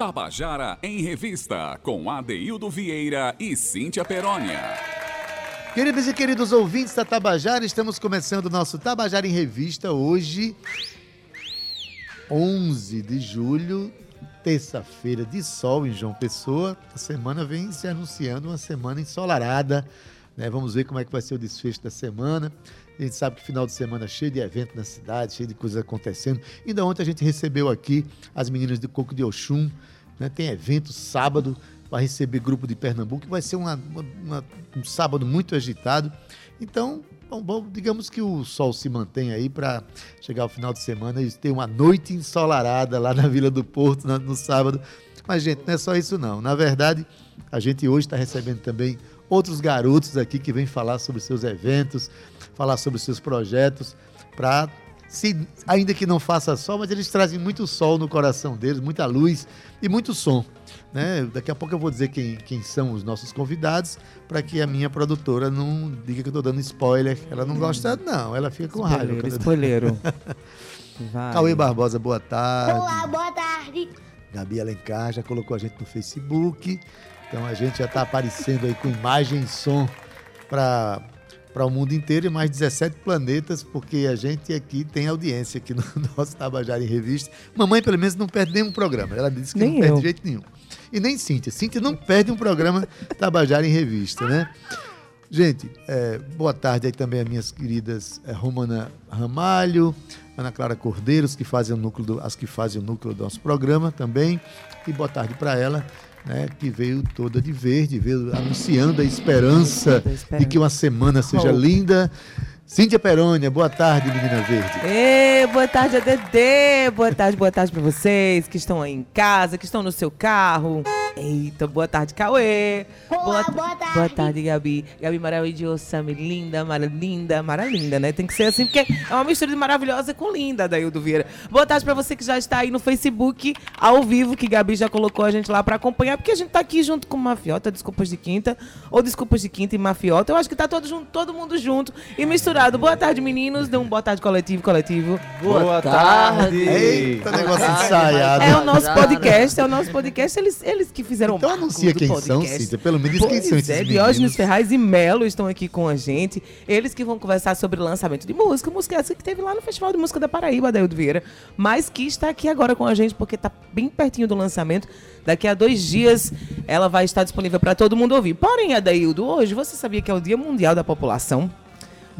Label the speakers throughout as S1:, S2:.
S1: Tabajara em Revista, com Adeildo Vieira e Cíntia Perónia.
S2: Queridos e queridos ouvintes da Tabajara, estamos começando o nosso Tabajara em Revista hoje, 11 de julho, terça-feira de sol em João Pessoa. A semana vem se anunciando uma semana ensolarada. Né? Vamos ver como é que vai ser o desfecho da semana. A gente sabe que final de semana é cheio de evento na cidade, cheio de coisas acontecendo. Ainda ontem a gente recebeu aqui as meninas do Coco de Oxum. Né? Tem evento sábado vai receber grupo de Pernambuco. Vai ser uma, uma, um sábado muito agitado. Então, bom, bom, digamos que o sol se mantém aí para chegar ao final de semana e ter uma noite ensolarada lá na Vila do Porto no, no sábado. Mas, gente, não é só isso não. Na verdade, a gente hoje está recebendo também outros garotos aqui que vêm falar sobre seus eventos, falar sobre seus projetos, para se, ainda que não faça sol, mas eles trazem muito sol no coração deles, muita luz e muito som. Né? Daqui a pouco eu vou dizer quem, quem são os nossos convidados, para que a minha produtora não diga que eu estou dando spoiler. Ela não gosta, não, ela fica com raiva.
S3: Spoileiro.
S2: Cauê Barbosa, boa tarde.
S4: Olá, boa tarde.
S2: Gabi Alencar já colocou a gente no Facebook. Então a gente já está aparecendo aí com imagem e som para para o mundo inteiro e mais 17 planetas, porque a gente aqui tem audiência aqui no nosso Tabajara em Revista. Mamãe, pelo menos, não perde nenhum programa. Ela disse que nem não eu. perde de jeito nenhum. E nem Cíntia. Cíntia não perde um programa Tabajara em Revista, né? Gente, é, boa tarde aí também as minhas queridas é, Romana Ramalho, Ana Clara Cordeiros, que fazem o núcleo do, as que fazem o núcleo do nosso programa também. E boa tarde para ela, né, que veio toda de verde, veio anunciando a esperança de que uma semana seja linda. Cíntia Perônia, boa tarde, menina verde.
S3: Ei, boa tarde, ADD. Boa tarde, boa tarde para vocês que estão aí em casa, que estão no seu carro. Eita, boa tarde, Cauê.
S4: Olá, boa, boa tarde.
S3: Boa tarde, Gabi. Gabi maravilhosa, linda, mara linda, mara linda, né? Tem que ser assim, porque é uma mistura de maravilhosa com linda, Daildo Vieira. Boa tarde para você que já está aí no Facebook, ao vivo, que Gabi já colocou a gente lá para acompanhar, porque a gente tá aqui junto com Mafiota, Desculpas de Quinta, ou Desculpas de Quinta e Mafiota. Eu acho que tá todo, junto, todo mundo junto e misturado. Boa tarde, meninos. Dê um boa tarde coletivo, coletivo.
S5: Boa, boa tarde.
S2: Eita, negócio ensaiado.
S3: É o nosso podcast, é o nosso podcast. Eles, eles que fizeram
S2: então anuncia quem podcast. são, Cíntia. Pelo menos
S3: pois
S2: quem são esses é,
S3: Diógenes Ferraz e Melo estão aqui com a gente. Eles que vão conversar sobre lançamento de música. Música essa que teve lá no Festival de Música da Paraíba, Adaildo Vieira. Mas que está aqui agora com a gente porque está bem pertinho do lançamento. Daqui a dois dias ela vai estar disponível para todo mundo ouvir. Porém, Adaildo, hoje você sabia que é o Dia Mundial da População?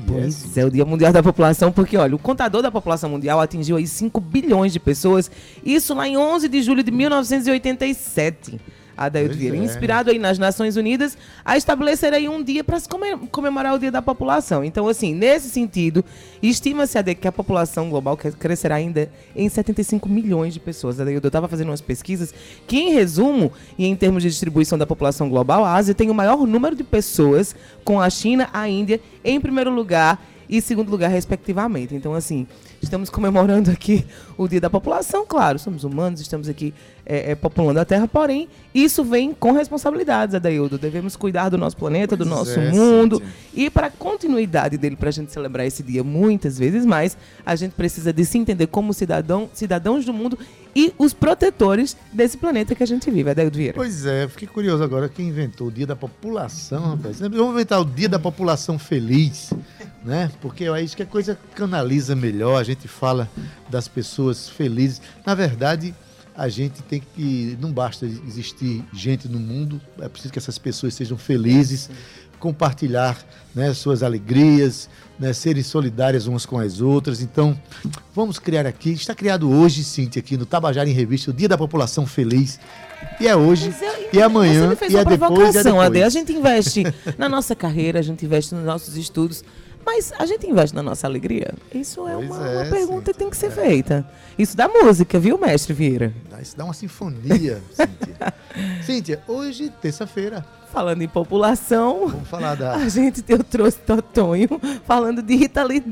S3: Pois é, o Dia Mundial da População, porque, olha, o contador da população mundial atingiu aí 5 bilhões de pessoas, isso lá em 11 de julho de 1987. Adaildo Vieira, é. inspirado aí nas Nações Unidas a estabelecer aí um dia para se comemorar o Dia da População. Então, assim, nesse sentido, estima-se que a população global crescerá ainda em 75 milhões de pessoas. Adaildo, eu estava fazendo umas pesquisas que, em resumo, e em termos de distribuição da população global, a Ásia tem o maior número de pessoas, com a China, a Índia, em primeiro lugar e segundo lugar, respectivamente. Então, assim, estamos comemorando aqui o Dia da População, claro, somos humanos, estamos aqui é, é, populando a Terra, porém, isso vem com responsabilidades, Adaildo. Devemos cuidar do nosso planeta, pois do nosso é, mundo. Sim, sim. E para a continuidade dele, para a gente celebrar esse dia muitas vezes mais, a gente precisa de se entender como cidadão, cidadãos do mundo e os protetores desse planeta que a gente vive, Adaildo Vieira.
S2: Pois é, fiquei curioso agora quem inventou o Dia da População, rapaz. Vamos inventar o Dia da População Feliz né? Porque é isso que a coisa canaliza melhor, a gente fala das pessoas felizes. Na verdade, a gente tem que. Não basta existir gente no mundo, é preciso que essas pessoas sejam felizes, compartilhar né, suas alegrias, né, serem solidárias umas com as outras. Então, vamos criar aqui. Está criado hoje, Cintia, aqui no Tabajara em Revista, o Dia da População Feliz. E é hoje, eu, e amanhã, e é depois, e é depois.
S3: A gente investe na nossa carreira, a gente investe nos nossos estudos. Mas a gente investe na nossa alegria? Isso é uma, é, uma, pergunta que tem que ser é. feita. Isso dá música, viu, mestre Vieira?
S2: Isso dá uma sinfonia, Cíntia. Cíntia, hoje, terça-feira.
S3: Falando em população,
S2: Vamos falar da...
S3: a gente eu trouxe Totonho falando de Rita Lee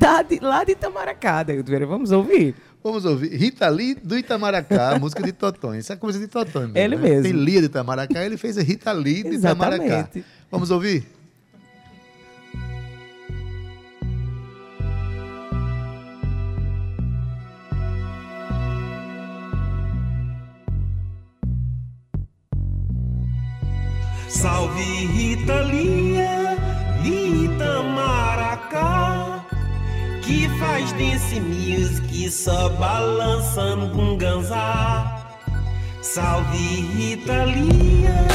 S3: lá de Itamaracá. Daí, Vamos ouvir?
S2: Vamos ouvir Rita Lee do Itamaracá, música de Totonho. Isso é coisa de Totonho.
S3: Mesmo, ele né? mesmo.
S2: Tem Lia de Itamaracá, ele fez a Rita Lee de Itamaracá. Vamos ouvir?
S6: Salve Rita Lia, Rita Maracá, que faz desse music só balançando com ganzá. Salve Rita Lia,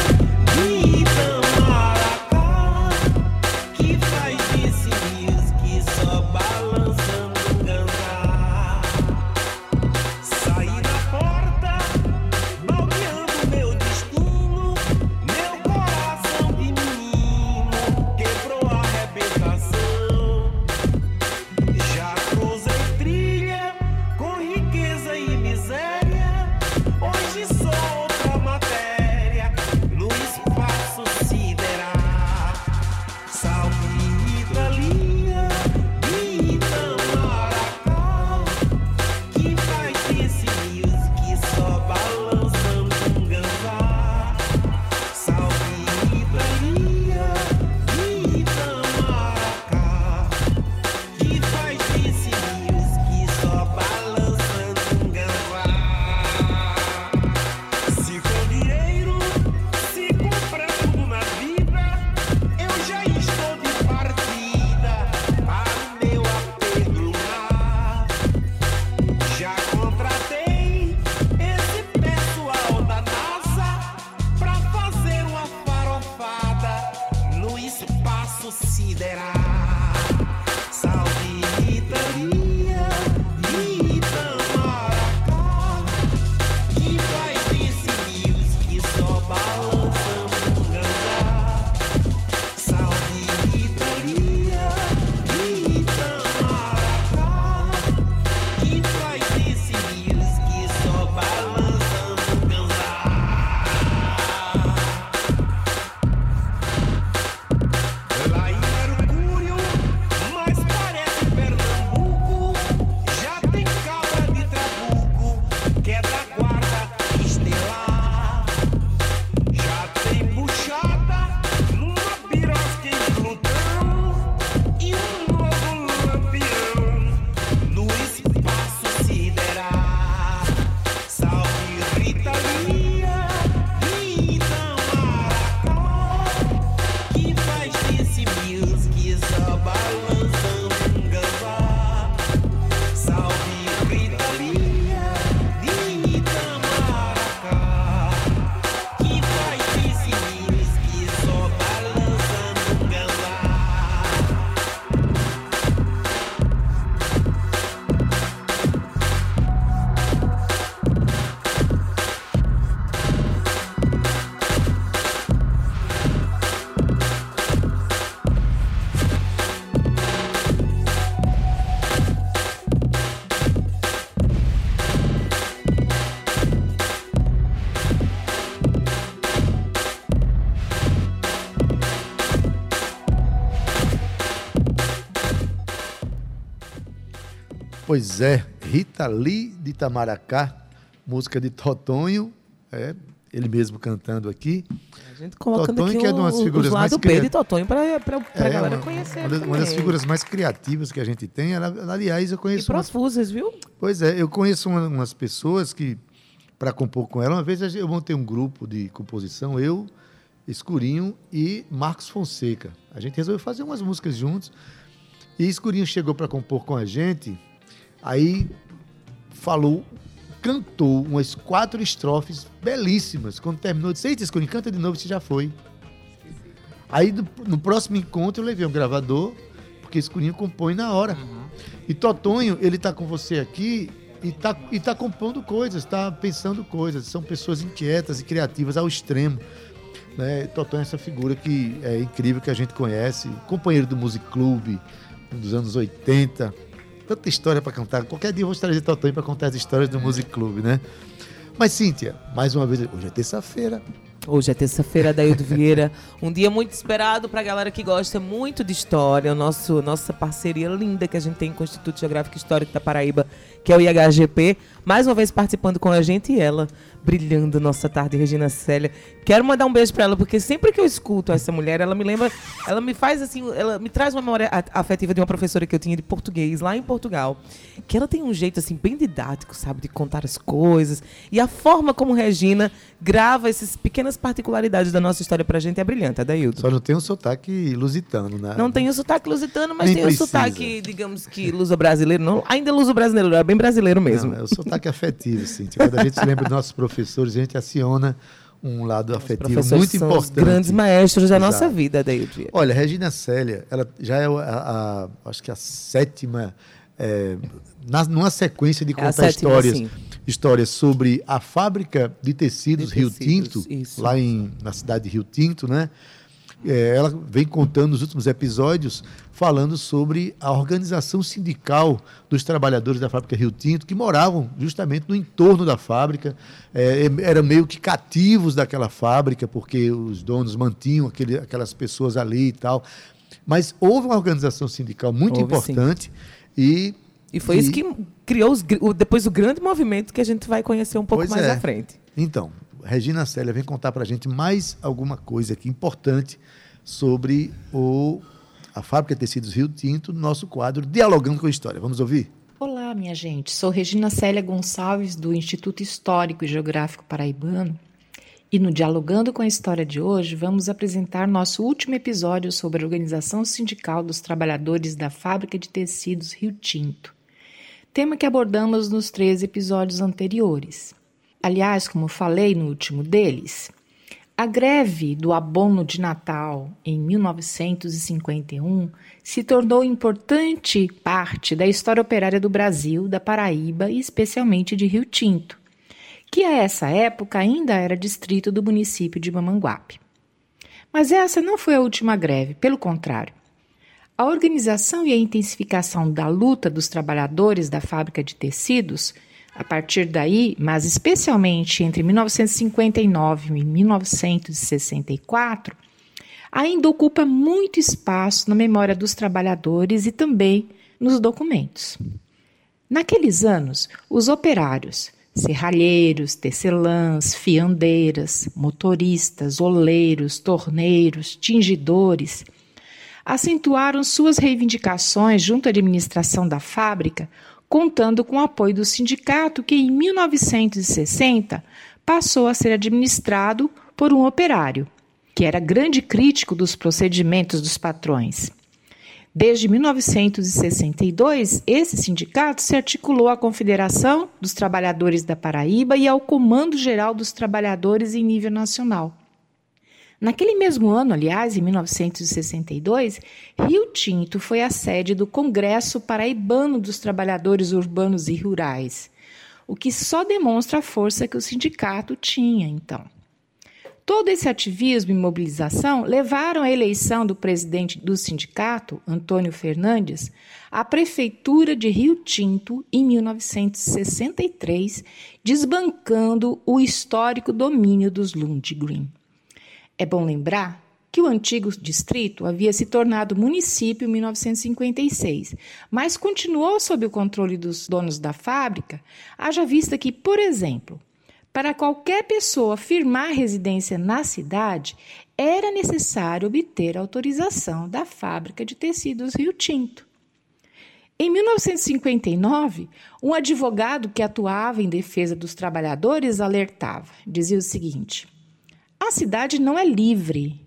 S2: Pois é, Rita Lee de Itamaracá, música de Totonho, é, ele mesmo cantando aqui.
S3: A gente colocando
S2: Totonho,
S3: aqui
S2: que é umas
S3: o,
S2: figuras
S3: os
S2: mais
S3: B de Totonho para a
S2: É,
S3: galera
S2: uma,
S3: conhecer.
S2: uma das, uma das figuras mais criativas que a gente tem. Ela, aliás, eu
S3: E
S2: conheço umas
S3: profusas, viu?
S2: Pois é, eu conheço uma- umas pessoas que, para compor com ela, uma vez eu montei um grupo de composição, eu, Escurinho e Marcos Fonseca. A gente resolveu fazer umas músicas juntos. E Escurinho chegou para compor com a gente, aí falou, cantou umas quatro estrofes belíssimas. Quando terminou, disse: Eita, Escurinho, canta de novo, você já foi. Aí no, no próximo encontro eu levei um gravador, porque Escurinho compõe na hora. E Totonho, ele tá com você aqui e tá, e tá compondo coisas, tá pensando coisas. São pessoas inquietas e criativas ao extremo. Né? Totonho é essa figura que é incrível que a gente conhece, companheiro do Music Club dos anos 80. Tanta história para contar. Qualquer dia vou trazer Totonho para contar as histórias do Music Club, né? Mas, Cíntia, mais uma vez, hoje é terça-feira.
S3: Hoje é terça-feira, Daildo Vieira. Um dia muito esperado pra galera que gosta muito de história. O nosso, nossa parceria linda que a gente tem com o Instituto Geográfico Histórico da Paraíba, que é o IHGP. Mais uma vez participando com a gente e ela, brilhando nossa tarde, Regina Célia. Quero mandar um beijo pra ela, porque sempre que eu escuto essa mulher, ela me lembra, ela me faz assim, ela me traz uma memória afetiva de uma professora que eu tinha de português lá em Portugal. Que ela tem um jeito assim, bem didático, sabe, de contar as coisas. E a forma como Regina grava essas pequenas particularidades da nossa história pra gente é brilhante, Adaildo.
S2: Só não tem um sotaque lusitano, né?
S3: Não tem o sotaque lusitano, mas
S2: Nem
S3: tem o sotaque, digamos que luso-brasileiro. Não, ainda é luso-brasileiro, é bem brasileiro mesmo.
S2: Não, é o sotaque afetivo, Cíntia. Quando a gente se lembra dos nossos professores, a gente aciona um lado afetivo muito
S3: são os
S2: importante.
S3: grandes maestros da
S2: Exato.
S3: nossa vida, Vieira.
S2: Olha, Regina Célia, ela já é a, a- acho que a sétima, é, na, numa sequência de
S3: É
S2: contar
S3: sétima,
S2: histórias,
S3: sim.
S2: histórias sobre a fábrica de tecidos
S3: De
S2: Rio
S3: tecidos,
S2: Tinto,
S3: isso.
S2: lá em, na cidade de Rio Tinto, né? É, ela vem contando nos últimos episódios falando sobre a organização sindical dos trabalhadores da fábrica Rio Tinto que moravam justamente no entorno da fábrica, é, eram meio que cativos daquela fábrica porque os donos mantinham aquele, aquelas pessoas ali e tal. Mas houve uma organização sindical muito
S3: Houve, sim.
S2: importante e
S3: E foi isso que criou os depois o grande movimento que a gente vai conhecer um pouco
S2: Pois
S3: mais
S2: é.
S3: à frente.
S2: Então, Regina Célia vem contar para a gente mais alguma coisa aqui importante sobre o, a Fábrica de Tecidos Rio Tinto, no nosso quadro Dialogando com a História. Vamos ouvir?
S7: Olá, minha gente. Sou Regina Célia Gonçalves, do Instituto Histórico e Geográfico Paraibano. E no Dialogando com a História de hoje, vamos apresentar nosso último episódio sobre a organização sindical dos trabalhadores da Fábrica de Tecidos Rio Tinto. Tema que abordamos nos três episódios anteriores. Aliás, como falei no último deles, a greve do abono de Natal em 1951 se tornou importante parte da história operária do Brasil, da Paraíba e especialmente de Rio Tinto, que a essa época ainda era distrito do município de Mamanguape. Mas essa não foi a última greve, pelo contrário. A organização e a intensificação da luta dos trabalhadores da fábrica de tecidos, a partir daí, mas especialmente entre 1959 e 1964, ainda ocupa muito espaço na memória dos trabalhadores e também nos documentos. Naqueles anos, os operários, serralheiros, tecelãs, fiandeiras, motoristas, oleiros, torneiros, tingidores, acentuaram suas reivindicações junto à administração da fábrica, contando com o apoio do sindicato que em 1960 passou a ser administrado por um operário, que era grande crítico dos procedimentos dos patrões. Desde 1962, esse sindicato se articulou à Confederação dos Trabalhadores da Paraíba e ao Comando Geral dos Trabalhadores em nível nacional. Naquele mesmo ano, aliás, em 1962, Rio Tinto foi a sede do Congresso Paraibano dos Trabalhadores Urbanos e Rurais, o que só demonstra a força que o sindicato tinha então. Todo esse ativismo e mobilização levaram à eleição do presidente do sindicato, Antônio Fernandes, à prefeitura de Rio Tinto em 1963, desbancando o histórico domínio dos Lundgren. É bom lembrar que o antigo distrito havia se tornado município em 1956, mas continuou sob o controle dos donos da fábrica, haja vista que, por exemplo, para qualquer pessoa firmar residência na cidade, era necessário obter autorização da fábrica de tecidos Rio Tinto. Em 1959, um advogado que atuava em defesa dos trabalhadores alertava, dizia o seguinte: a cidade não é livre,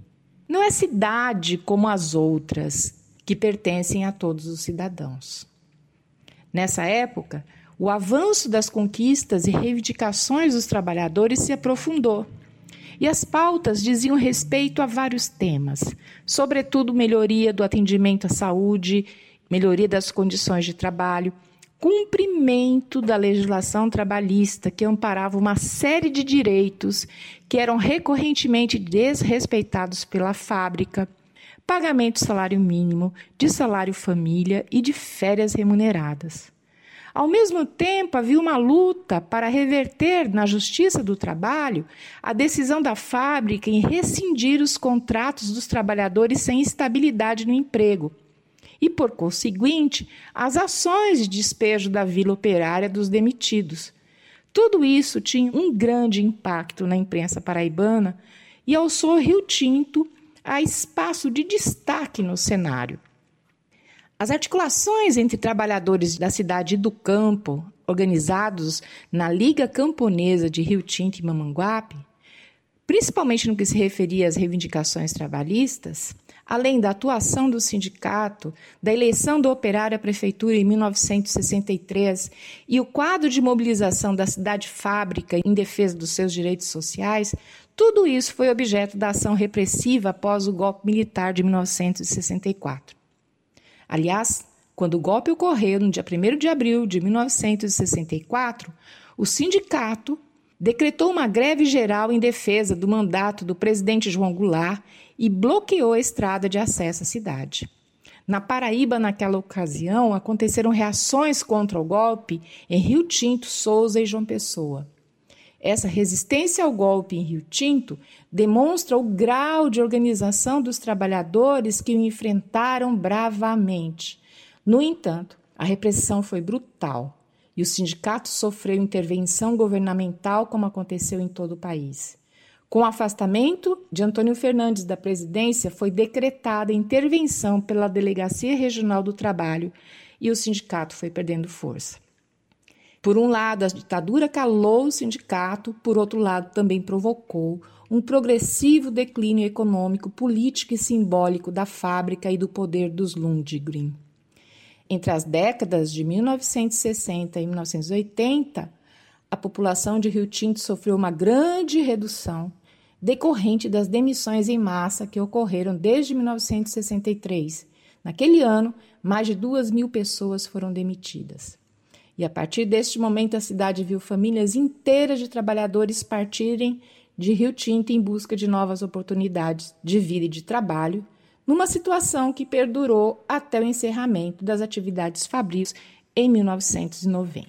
S7: não é cidade como as outras, que pertencem a todos os cidadãos. Nessa época, o avanço das conquistas e reivindicações dos trabalhadores se aprofundou. E as pautas diziam respeito a vários temas, sobretudo melhoria do atendimento à saúde, melhoria das condições de trabalho, cumprimento da legislação trabalhista que amparava uma série de direitos que eram recorrentemente desrespeitados pela fábrica, pagamento de salário mínimo, de salário família e de férias remuneradas. Ao mesmo tempo, havia uma luta para reverter na Justiça do Trabalho a decisão da fábrica em rescindir os contratos dos trabalhadores sem estabilidade no emprego e, por conseguinte, as ações de despejo da vila operária dos demitidos. Tudo isso tinha um grande impacto na imprensa paraibana e alçou Rio Tinto a espaço de destaque no cenário. As articulações entre trabalhadores da cidade e do campo, organizados na Liga Camponesa de Rio Tinto e Mamanguape, principalmente no que se referia às reivindicações trabalhistas, além da atuação do sindicato, da eleição do operário à prefeitura em 1963 e o quadro de mobilização da cidade fábrica em defesa dos seus direitos sociais, tudo isso foi objeto da ação repressiva após o golpe militar de 1964. Aliás, quando o golpe ocorreu no dia 1 de abril de 1964, o sindicato decretou uma greve geral em defesa do mandato do presidente João Goulart e bloqueou a estrada de acesso à cidade. Na Paraíba, naquela ocasião, aconteceram reações contra o golpe em Rio Tinto, Souza e João Pessoa. Essa resistência ao golpe em Rio Tinto demonstra o grau de organização dos trabalhadores que o enfrentaram bravamente. No entanto, a repressão foi brutal e o sindicato sofreu intervenção governamental, como aconteceu em todo o país. Com o afastamento de Antônio Fernandes da presidência, foi decretada intervenção pela Delegacia Regional do Trabalho e o sindicato foi perdendo força. Por um lado, a ditadura calou o sindicato, por outro lado, também provocou um progressivo declínio econômico, político e simbólico da fábrica e do poder dos Lundgren. Entre as décadas de 1960 e 1980, a população de Rio Tinto sofreu uma grande redução decorrente das demissões em massa que ocorreram desde 1963. Naquele ano, mais de duas mil pessoas foram demitidas. E a partir deste momento, a cidade viu famílias inteiras de trabalhadores partirem de Rio Tinto em busca de novas oportunidades de vida e de trabalho, numa situação que perdurou até o encerramento das atividades fabris em 1990.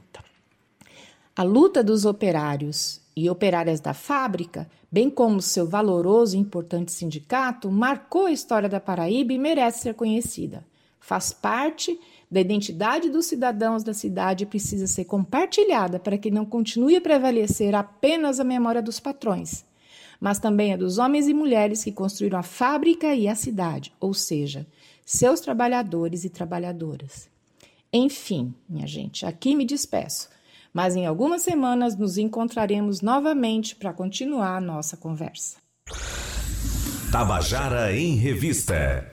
S7: A luta dos operários e operárias da fábrica, bem como seu valoroso e importante sindicato, marcou a história da Paraíba e merece ser conhecida. Faz parte da identidade dos cidadãos da cidade precisa ser compartilhada para que não continue a prevalecer apenas a memória dos patrões, mas também a dos homens e mulheres que construíram a fábrica e a cidade, ou seja, seus trabalhadores e trabalhadoras. Enfim, minha gente, aqui me despeço, mas em algumas semanas nos encontraremos novamente para continuar a nossa conversa.
S1: Tabajara em Revista.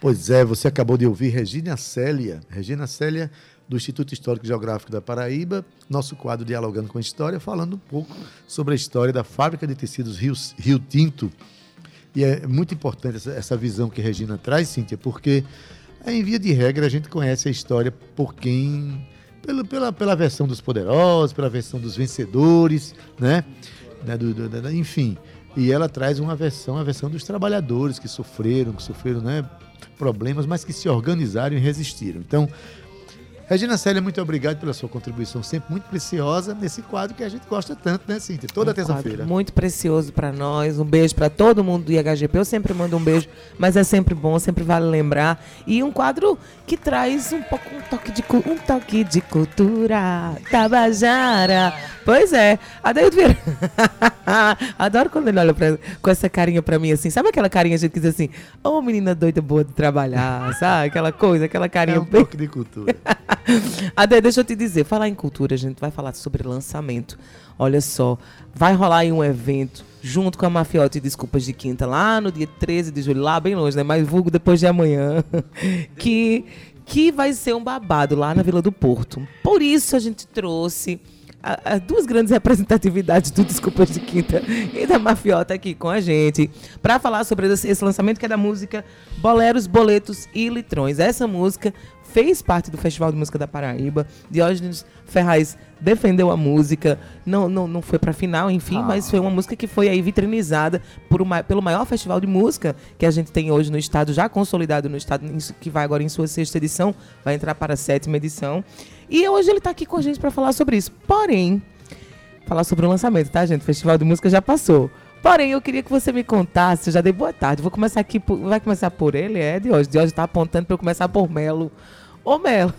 S2: Pois é, você acabou de ouvir Regina Célia. Regina Célia, do Instituto Histórico e Geográfico da Paraíba, nosso quadro Dialogando com a História, falando um pouco sobre a história da fábrica de tecidos Rio, Rio Tinto. E é muito importante essa, essa visão que Regina traz, Cíntia, porque em via de regra a gente conhece a história por quem. Pela, pela, pela versão dos poderosos, pela versão dos vencedores, né? né do, do, do, enfim. E ela traz uma versão, a versão dos trabalhadores que sofreram, que sofreram, né? problemas, mas que se organizaram e resistiram. Então, Regina Célia, muito obrigado pela sua contribuição, sempre muito preciosa nesse quadro que a gente gosta tanto, né, Cíntia? Toda um terça-feira.
S3: Muito precioso para nós. Um beijo para todo mundo do IHGP. Eu sempre mando um beijo, mas é sempre bom, sempre vale lembrar. E um quadro que traz um pouco um toque de, um toque de cultura. Tabajara. Pois é. Adeildo Vieira. Adoro quando ele olha pra, com essa carinha para mim assim. Sabe aquela carinha que diz assim: Ô oh, menina doida boa de trabalhar, sabe? Aquela coisa, aquela carinha.
S2: É um toque de cultura.
S3: Ade, deixa eu te dizer, falar em cultura, a gente vai falar sobre lançamento. Olha só, vai rolar aí um evento junto com a Mafiote Desculpas de Quinta, lá no dia 13 de julho, lá bem longe, né? Mas vulgo depois de amanhã. que, que vai ser um babado lá na Vila do Porto. Por isso a gente trouxe a, a duas grandes representatividades do Desculpas de Quinta e da Mafiota aqui com a gente para falar sobre esse, esse lançamento que é da música Boleros, Boletos e Litrões. Essa música fez parte do Festival de Música da Paraíba. Diógenes Ferraz defendeu a música, não, não, não foi para final, enfim, ah. mas foi uma música que foi aí vitrinizada por uma, pelo maior festival de música que a gente tem hoje no estado, já consolidado no estado, que vai agora em sua sexta edição, vai entrar para a sétima edição. E hoje ele está aqui com a gente para falar sobre isso. Porém, falar sobre o lançamento, tá, gente? O Festival de Música já passou. Porém, eu queria que você me contasse, eu já dei boa tarde. Vou começar aqui, por, vai começar por ele, é, de hoje. De hoje está apontando para eu começar por Melo Ô Melo,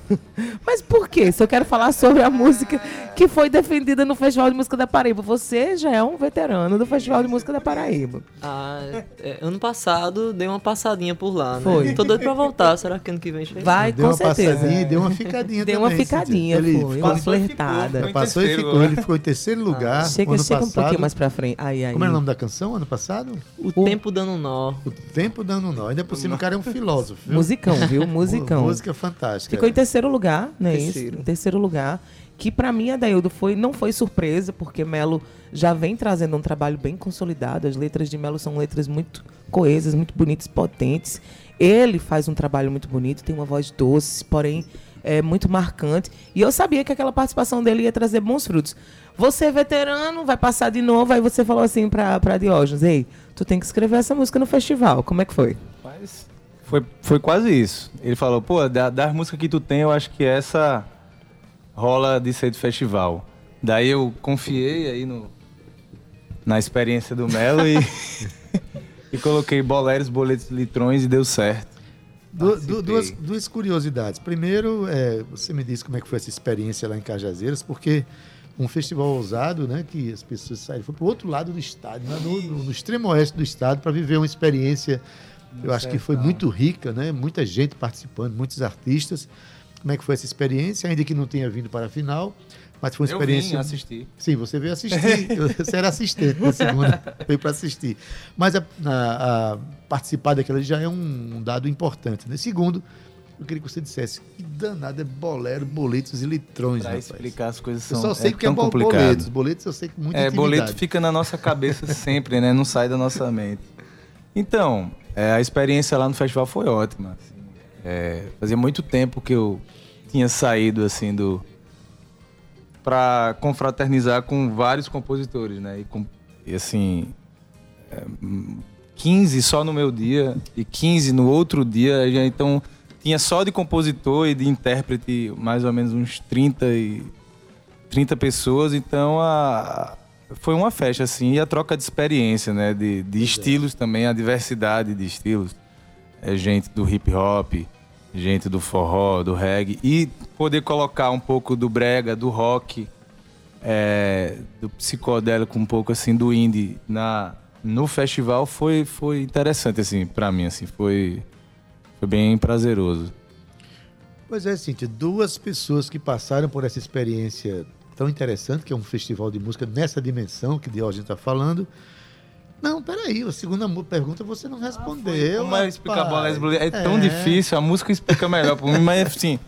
S3: mas por quê? Se eu quero falar sobre a música que foi defendida no Festival de Música da Paraíba. Você já é um veterano do Festival de Música da Paraíba.
S5: Ah, é, ano passado dei uma passadinha por lá, né?
S3: Foi.
S5: Tô doido pra voltar. Será que ano que vem chega?
S3: Vai,
S2: deu
S3: com
S2: uma
S3: certeza.
S2: passadinha e deu uma ficadinha
S3: Deu
S2: também.
S3: uma ficadinha.
S2: Ele
S3: foi,
S2: ficou-
S3: uma flertada.
S8: ficou.
S2: passou e ficou. Ele ficou em terceiro lugar.
S3: Chega,
S2: ano
S3: chega um
S2: passado.
S3: pouquinho mais pra frente. Aí, aí.
S2: Como era o nome da canção ano passado?
S5: O tempo dando nó.
S2: O Tempo Dando Nó. Ainda por cima o cara é um filósofo. viu?
S3: Musicão, viu? Musicão.
S2: Música fantástica.
S3: Ficou em terceiro lugar, né?
S5: Terceiro.
S3: Isso, em terceiro lugar. Que pra mim, Adaildo, foi, não foi surpresa, porque Melo já vem trazendo um trabalho bem consolidado. As letras de Melo são letras muito coesas, muito bonitas, potentes. Ele faz um trabalho muito bonito, tem uma voz doce, porém é muito marcante. E eu sabia que aquela participação dele ia trazer bons frutos. Você é veterano, vai passar de novo, aí você falou assim pra, pra Diógenes, ei, tu tem que escrever essa música no festival. Como é que foi?
S8: Mas foi, foi quase isso. Ele falou, pô, da- das músicas que tu tem, eu acho que essa rola de ser de festival. Daí eu confiei aí no, na experiência do Melo e, e coloquei boleros, boletos, litrões e deu certo.
S2: Du- du- duas, duas curiosidades. Primeiro, é, você me disse como é que foi essa experiência lá em Cajazeiras, porque um festival ousado, né, que as pessoas saíram, foi para o outro lado do estádio, né, no, no- no extremo oeste do estado, para viver uma experiência, eu acho que foi muito rica, né, muita gente participando, muitos artistas. Como é que foi essa experiência, ainda que não tenha vindo para a final, mas foi uma
S8: Eu
S2: experiência...
S8: vim assistir.
S2: Sim, você veio assistir. você era assistente na segunda, veio para assistir. Mas a, a- a participar daquela já é um, um dado importante. Né? Segundo, eu queria que você dissesse que danado é bolero, boletos e litrões,
S8: Pra
S2: rapaz.
S8: explicar as coisas
S2: Eu
S8: são
S2: só sei
S8: é
S2: que é
S8: complicado.
S2: boletos. Boletos eu sei que muito
S8: É, boleto fica na nossa cabeça sempre, né? Não sai da nossa mente. Então, é, a experiência lá no festival foi ótima. assim. É, fazia muito tempo que eu tinha saído assim do para confraternizar com vários compositores, né? E, com, e assim, é, hum, 15 só no meu dia e 15 no outro dia, já, então tinha só de compositor e de intérprete mais ou menos uns 30 e 30 pessoas, então a, foi uma festa, assim, e a troca de experiência, né? De, de estilos também, a diversidade de estilos. É gente do hip hop, gente do forró, do reggae, e poder colocar um pouco do brega, do rock, é, do psicodélico, um pouco assim, do indie na, no festival foi, foi interessante, assim, pra mim, assim, foi, foi bem prazeroso.
S2: Pois é, Cíntia, duas pessoas que passaram por essa experiência tão interessante, que é um festival de música nessa dimensão que Diógenes está falando. Não, peraí, a segunda pergunta você não respondeu.
S8: Como é explicar boleros boleros? É tão
S2: É.
S8: difícil, a música explica melhor pra mim, mas assim,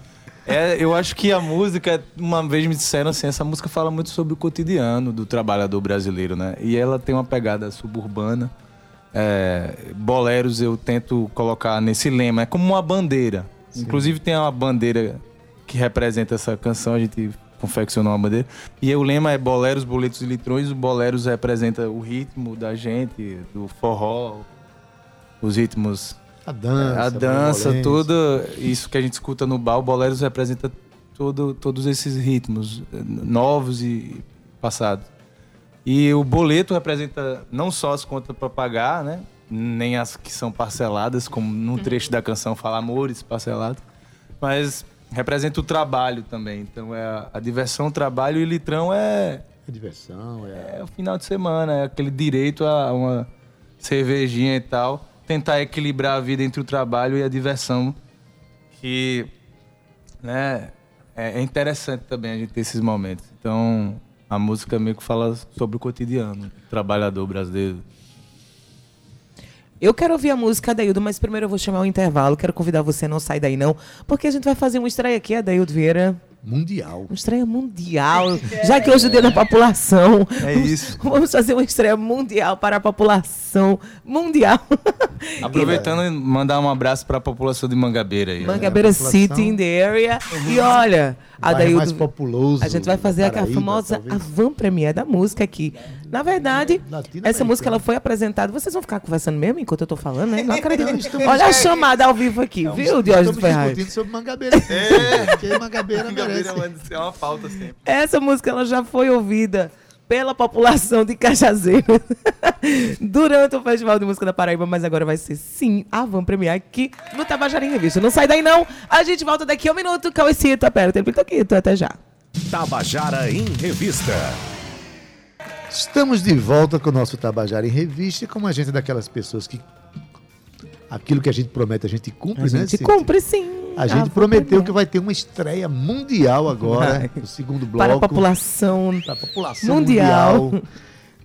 S8: é, eu acho que a música, uma vez me disseram assim, essa música fala muito sobre o cotidiano do trabalhador brasileiro, né? E ela tem uma pegada suburbana. É, boleros eu tento colocar nesse lema, é como uma bandeira. Inclusive tem uma bandeira que representa essa canção, a gente confeccionou uma bandeira. E o lema é boleros, boletos e litrões. O boleros representa o ritmo da gente, do forró, os ritmos
S2: A dança.
S8: a dança, tudo isso que a gente escuta no bar, o Boleros representa todo, todos esses ritmos eh, novos e passados. E o boleto representa não só as contas para pagar, né? Nem as que são parceladas, como num trecho da canção fala amores parcelados, mas representa o trabalho também. Então é a, a diversão, o trabalho e o litrão é
S2: É diversão, é.
S8: é o final de semana, é aquele direito a uma cervejinha e tal. Tentar equilibrar a vida entre o trabalho e a diversão. Que, né, é, é interessante também a gente ter esses momentos. Então, a música meio que fala sobre o cotidiano, do trabalhador brasileiro.
S3: Eu quero ouvir a música, Adaildo, mas primeiro eu vou chamar o intervalo. Quero convidar você a não sair daí, não. Porque a gente vai fazer uma estreia aqui, Adaildo Vieira.
S2: Mundial.
S3: Uma estreia mundial. Já que hoje é dia da população.
S8: É isso.
S3: Vamos fazer uma estreia mundial para a população mundial.
S8: Aproveitando, mandar um abraço para a população de Mangabeira aí. né?
S3: Mangabeira
S2: população.
S3: City in the area. E olha, Adaildo.
S2: mais populoso.
S3: A gente vai fazer
S2: Paraíba,
S3: famosa
S2: talvez.
S3: avant premiere da música aqui. Na verdade, essa música ela foi apresentada. Vocês vão ficar conversando mesmo enquanto eu tô falando, né? Não acredito. Olha a chamada ao vivo aqui, viu, Diógenes
S2: Estamos
S3: Ferraz?
S2: discutindo sobre Mangabeira. É. Porque Mangabeira
S8: Mangabeira
S2: merece.
S8: é uma pauta sempre.
S3: Essa música ela já foi ouvida pela população de Cajazeiras durante o Festival de Música da Paraíba, mas agora vai ser sim a Van Premier aqui no Tabajara em Revista. Não sai daí não, a gente volta daqui a um minuto, Cauecito, aperta, ele pitoquito, até já.
S1: Tabajara em Revista.
S2: Estamos de volta com o nosso Tabajara em Revista, como a gente é daquelas pessoas que aquilo que a gente promete a gente cumpre,
S3: A
S2: né?
S3: gente
S2: Cíntia?
S3: cumpre sim.
S2: A gente
S3: Van
S2: prometeu que vai ter uma estreia mundial agora, no segundo
S3: Para a
S2: bloco.
S3: população
S2: Para a população
S3: mundial.
S2: mundial.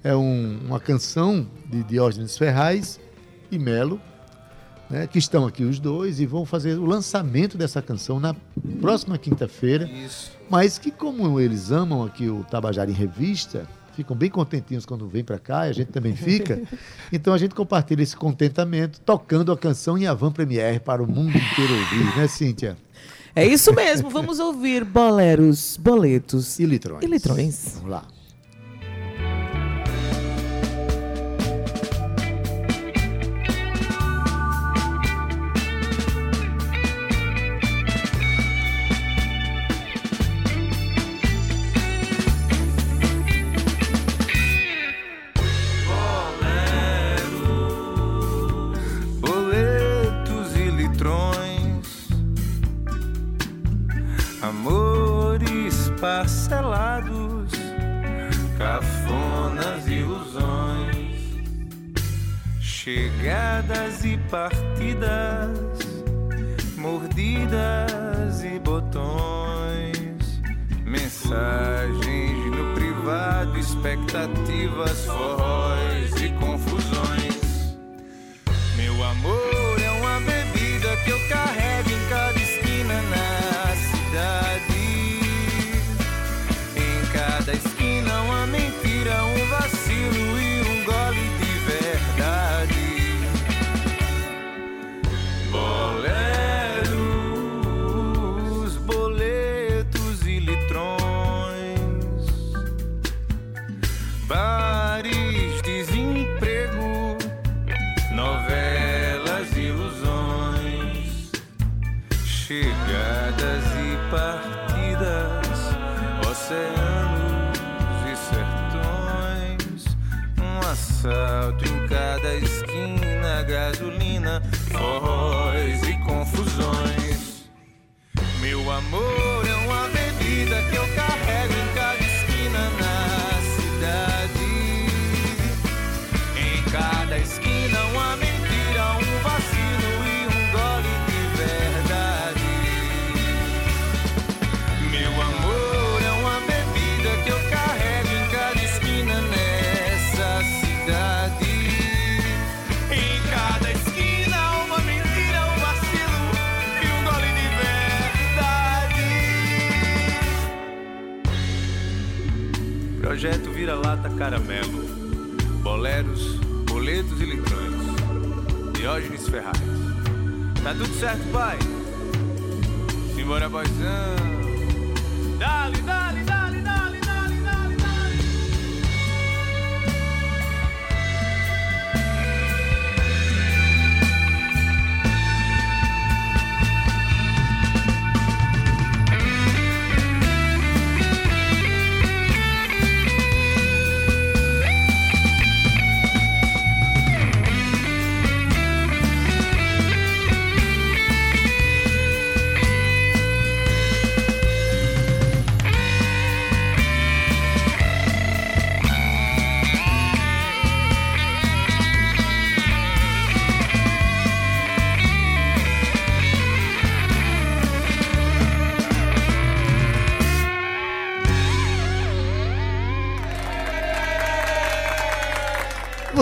S2: É um- uma canção de Diógenes Ferraz e Melo, né, que estão aqui os dois e vão fazer o lançamento dessa canção na próxima quinta-feira.
S8: Isso.
S2: Mas que como eles amam aqui o Tabajara em Revista, ficam bem contentinhos quando vem para cá, e a gente também fica. Então a gente compartilha esse contentamento tocando a canção em Avan Premiere para o mundo inteiro ouvir, né, Cíntia?
S3: É isso mesmo, vamos ouvir boleros, boletos
S2: E litrões.
S3: e litrões.
S2: Vamos lá.
S8: par esquina, gasolina, forróis e confusões. Meu amor é uma bebida que eu Vira-Lata Caramelo. Boleros, boletos e litrões. Diógenes Ferraz. Tá tudo certo, pai? Simbora, boizão. Dale, dale, dale,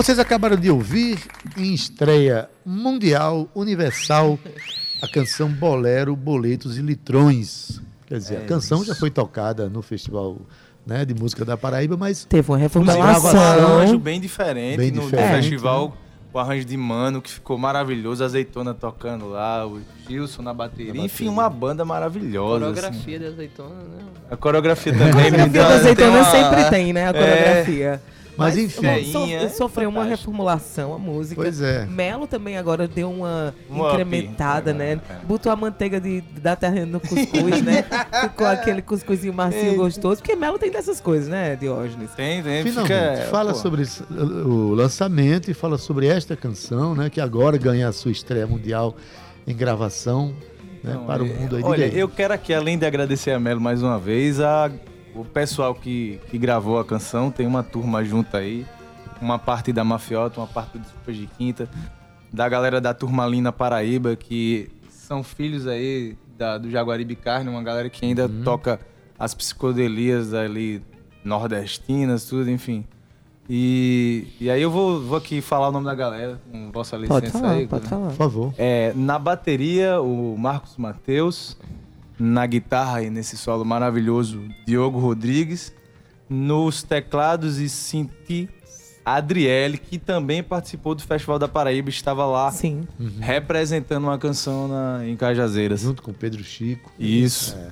S2: Vocês acabaram de ouvir em estreia mundial, universal, a canção Bolero, Boletos e Litrões. Quer dizer, a canção já foi tocada no Festival né, de Música da Paraíba, mas
S3: Teve uma
S8: Um
S3: reformulação.
S8: arranjo bem diferente
S2: Bem
S8: no
S2: diferente,
S8: festival. O arranjo de Mano, que ficou maravilhoso. Azeitona tocando lá, o Gilson na bateria.
S2: Na
S8: Enfim,
S2: bateria.
S8: uma banda maravilhosa. assim.
S5: Coreografia de azeitona, né?
S8: A coreografia também. me
S3: Coreografia da azeitona
S8: tem uma-
S3: sempre tem, né? A
S8: É.
S3: coreografia.
S2: Mas enfim.
S3: bom,
S8: Veinha,
S3: so- sofreu uma reformulação a música.
S2: Pois é.
S3: Melo também agora deu uma
S8: Um up.
S3: incrementada, né?
S8: É.
S3: Botou a manteiga de, da terra no cuscuz, né? Ficou aquele cuscuzinho macio gostoso. Porque Melo tem dessas coisas, né, Diógenes?
S8: Tem, tem.
S2: Finalmente,
S8: fica,
S2: fala
S8: pô,
S2: sobre o lançamento e fala sobre esta canção, né? Que agora ganha a sua estreia mundial em gravação né,
S8: Não,
S2: para o
S8: é-
S2: mundo aí.
S8: Olha, eu quero aqui, além de agradecer a Melo mais uma vez, a, o pessoal que, que gravou a canção, tem uma turma junto aí, uma parte da Mafiota, uma parte do Desculpas de Quinta, da galera da Turmalina Paraíba, que são filhos aí da, do Jaguaribe Carne, uma galera que ainda
S2: Uhum.
S8: toca as psicodelias ali nordestinas, tudo, enfim. E, e aí eu vou, vou aqui falar o nome da galera, com vossa licença
S3: Pode falar,
S8: aí.
S3: pode
S8: né?
S3: falar.
S2: Por favor.
S8: É, na bateria, o Marcos Mateus. Na guitarra e nesse solo maravilhoso, Diogo Rodrigues. Nos teclados e synth, Adriele, que também participou do Festival da Paraíba, estava lá
S3: Sim.
S8: representando uma canção na, em Cajazeiras.
S2: Junto com o Pedro Chico.
S8: Isso.
S2: É.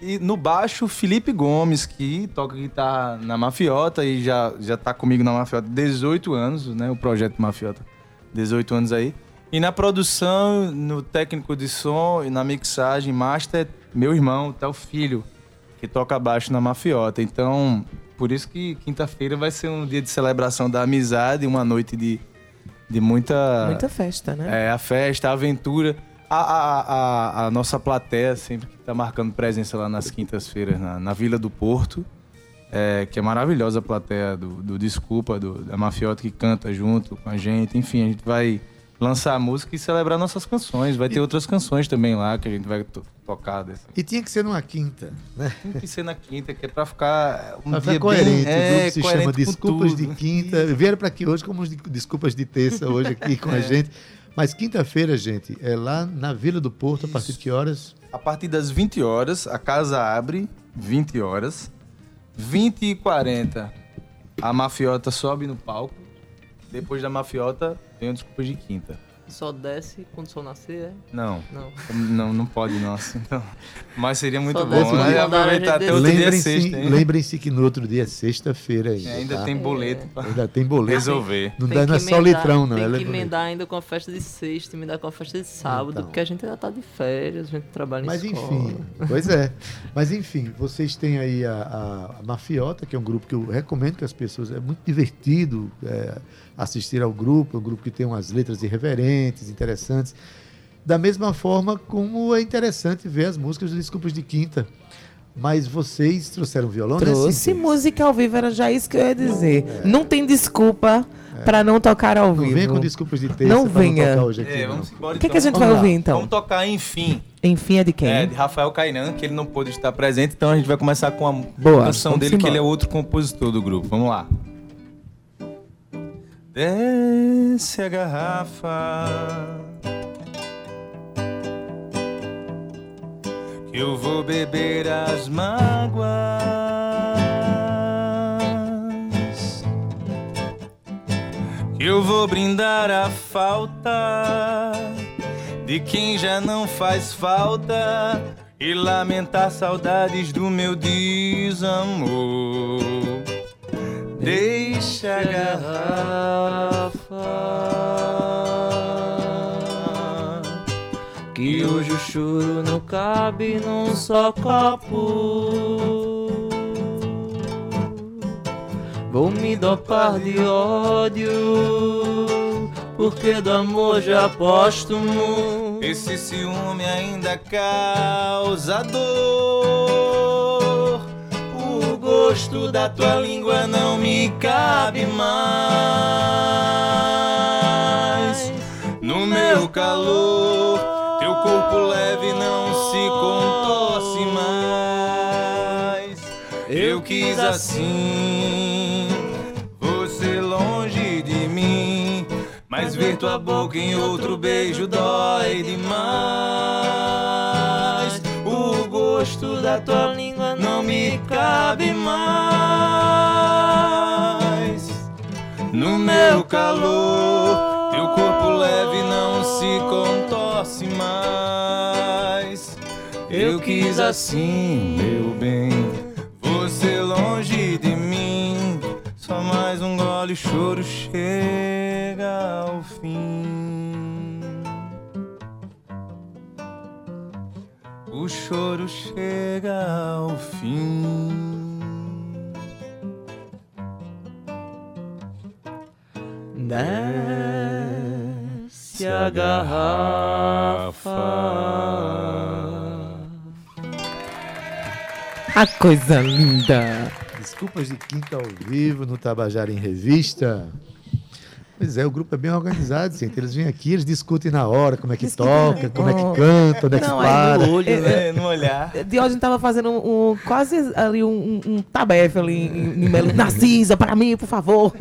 S8: E no baixo, Felipe Gomes, que toca guitarra na Mafiota e já, já tá comigo na Mafiota há 18 anos, né? O projeto Mafiota, 18 anos aí. E na produção, no técnico de som e na mixagem, master, meu irmão, tá o filho, que toca baixo na Mafiota. Então, por isso que quinta-feira vai ser um dia de celebração da amizade, uma noite de, de muita...
S3: Muita festa, né?
S8: É, a festa, a aventura. A, a, a, a nossa plateia sempre que tá marcando presença lá nas quintas-feiras, na, na Vila do Porto. é, que é maravilhosa a plateia do, do Desculpa, do, da Mafiota que canta junto com a gente. Enfim, a gente vai lançar a música e celebrar nossas canções. Vai ter outras canções também lá que a gente vai to tocar. Desse.
S2: E tinha que ser numa quinta, né?
S8: Tem que ser na quinta, que é pra ficar um
S2: Pra
S8: dia
S2: ficar coerente.
S8: bem...
S2: o
S8: é,
S2: grupo se chama Desculpas
S8: tudo.
S2: de Quinta. Vieram para aqui hoje como Desculpas de Terça, hoje aqui com
S8: É.
S2: a gente. Mas quinta-feira, gente, é lá na Vila do Porto, a partir de que horas?
S8: A partir das 20 horas, a casa abre, 20 horas. 20 e 40, a mafiota sobe no palco. Depois da mafiota, vem o Desculpas de Quinta.
S5: Só desce quando o sol nascer, é?
S8: Não,
S5: Não.
S8: não, não pode, nossa. Então, mas seria muito
S5: Só
S8: bom. Né? Aproveitar até outro dia
S2: Lembrem-se
S8: sexta,
S2: lembrem-se que no outro dia é sexta-feira ainda.
S8: É, ainda
S2: tá?
S8: tem boleto pra
S2: Ainda tem boleto.
S8: resolver.
S2: Não,
S5: Tem
S2: dá, não é só litrão, não.
S5: Tem
S2: é
S5: que
S2: boleto.
S5: emendar ainda com a festa de sexta, emendar com a festa de sábado,
S2: Então.
S5: porque a gente ainda tá de férias, a gente trabalha em
S2: Mas
S5: escola.
S2: enfim, pois é. Mas enfim, vocês têm aí a, a- a Mafiota, que é um grupo que eu recomendo que as pessoas. É muito divertido é, assistir ao grupo, é um grupo que tem umas letras irreverentes, interessantes. Da mesma forma como é interessante ver as músicas do Desculpas de Quinta. Mas vocês trouxeram violão, né?
S3: Trouxe
S2: Cíntia?
S3: música ao vivo, era já isso que eu ia dizer. Não tem desculpa pra não tocar ao
S2: É. Não
S3: vivo.
S2: venha com desculpas de terça
S3: Não venha.
S2: não tocar hoje aqui.
S8: É,
S2: não.
S8: vamos embora
S3: O que, que a
S8: então.
S3: gente
S2: Vamos
S3: vai
S2: lá.
S3: ouvir então?
S8: Vamos tocar, enfim.
S3: Enfim, é de quem?
S8: É, de Rafael Kainan, que ele não pôde estar presente, então a gente vai começar com a
S3: Boa,
S8: canção
S3: vamos
S8: dele, que
S3: embora.
S8: ele é outro compositor do grupo. Vamos lá. Desce a garrafa Que eu vou beber as mágoas Que eu vou brindar a falta de quem já não faz falta e lamentar saudades do meu desamor. Deixa a garrafa
S5: Que hoje o choro não cabe num só copo. Vou me dopar de ódio, porque do amor já póstumo.
S8: Esse ciúme ainda causa dor. Gosto da tua língua não me cabe mais. No meu calor, teu corpo leve não se contorce mais. Eu quis assim, você longe de mim. Mas ver tua boca em outro beijo dói demais. O gosto da tua língua não me cabe mais. No meu calor, teu corpo leve não se contorce mais. Eu quis assim, meu bem, você longe de mim, só mais um gole, o choro chega ao fim. O choro chega ao fim.
S5: Desce a garrafa.
S3: A coisa linda.
S2: Desculpas de quinta ao vivo no Tabajara em Revista. Pois é, o grupo é bem organizado, gente. Eles vêm aqui, eles discutem na hora como é que
S3: Discutem
S2: toca, como é que canta, onde é que
S3: Não, aí
S2: para.
S5: No olho,
S3: É,
S5: né?
S8: É, no olhar.
S3: Diógenes tava fazendo um, um- quase ali um, um, tabefe ali em, em Melo. Narcisa, para mim, por favor.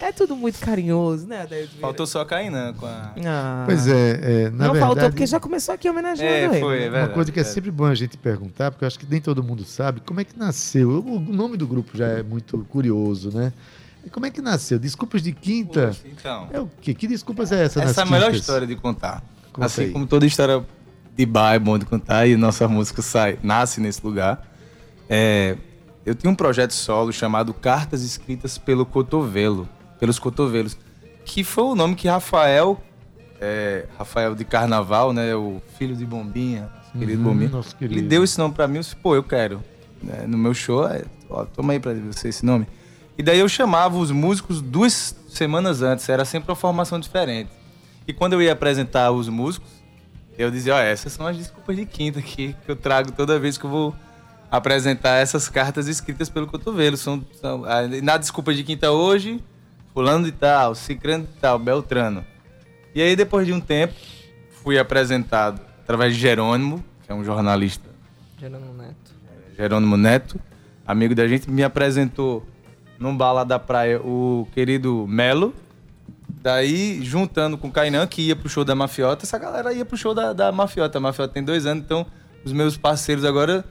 S3: é tudo muito carinhoso, né, Vieira?
S8: Faltou só Kainan com a.
S3: Ah.
S2: Pois é, é, na
S3: Não
S2: verdade...
S3: faltou, porque já começou aqui homenageando
S8: É,
S3: ele.
S8: foi, é
S3: né?
S8: verdade.
S2: Uma coisa que é sempre bom a gente perguntar, porque eu acho que nem todo mundo sabe, como é que nasceu? O nome do grupo já é muito curioso, né? Como é que nasceu? Desculpas de quinta.
S8: Poxa, Então.
S2: É o quê? Que desculpas é essa?
S8: Essa é a melhor
S2: quintas?
S8: história de contar.
S2: Conta
S8: assim
S2: aí.
S8: como toda história de bar é bom de contar e nossa música sai, nasce nesse lugar. É, eu tinha um projeto solo chamado Cartas Escritas pelo Cotovelo, pelos Cotovelos, que foi o nome que Rafael, é, Rafael de Carnaval, né, o filho de Bombinha, nosso querido
S2: Uhum,
S8: Bombinha,
S2: querido.
S8: ele deu esse nome pra mim, eu disse, pô, eu quero. né, no meu show, é, ó, toma aí pra você esse nome. E daí eu chamava os músicos duas semanas antes, era sempre uma formação diferente. E quando eu ia apresentar os músicos, eu dizia, ó, essas são as desculpas de quinta aqui que eu trago toda vez que eu vou apresentar essas cartas escritas pelo cotovelo. São, são, ah, na desculpa de quinta hoje, fulano de tal, cicrano de tal, beltrano. E aí depois de um tempo, fui apresentado através de Jerônimo, que é um jornalista
S5: Gerando Neto.
S8: Jerônimo Neto, amigo da gente, me apresentou num bar lá da praia o querido Melo. Daí, juntando com o Kainan, que ia pro show da Mafiota, essa galera ia pro show da, da Mafiota. A Mafiota tem dois anos, então os meus parceiros agora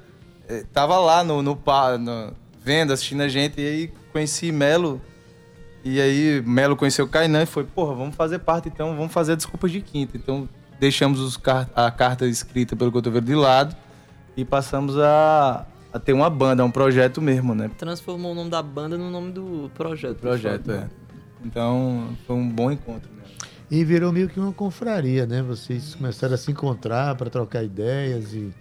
S8: eh, tava lá no, no, no- vendo, assistindo a gente, e aí conheci Melo. E aí Melo conheceu o Kainan e foi, porra, vamos fazer parte então, vamos fazer desculpas de quinta. Então deixamos os a carta escrita pelo cotovelo de lado e passamos a, a ter uma banda, um projeto mesmo, né?
S5: Transformou o nome da banda no nome do projeto.
S8: Projeto, é. Então foi um bom encontro mesmo.
S2: E virou meio que uma confraria, né? Vocês começaram a se encontrar para trocar ideias e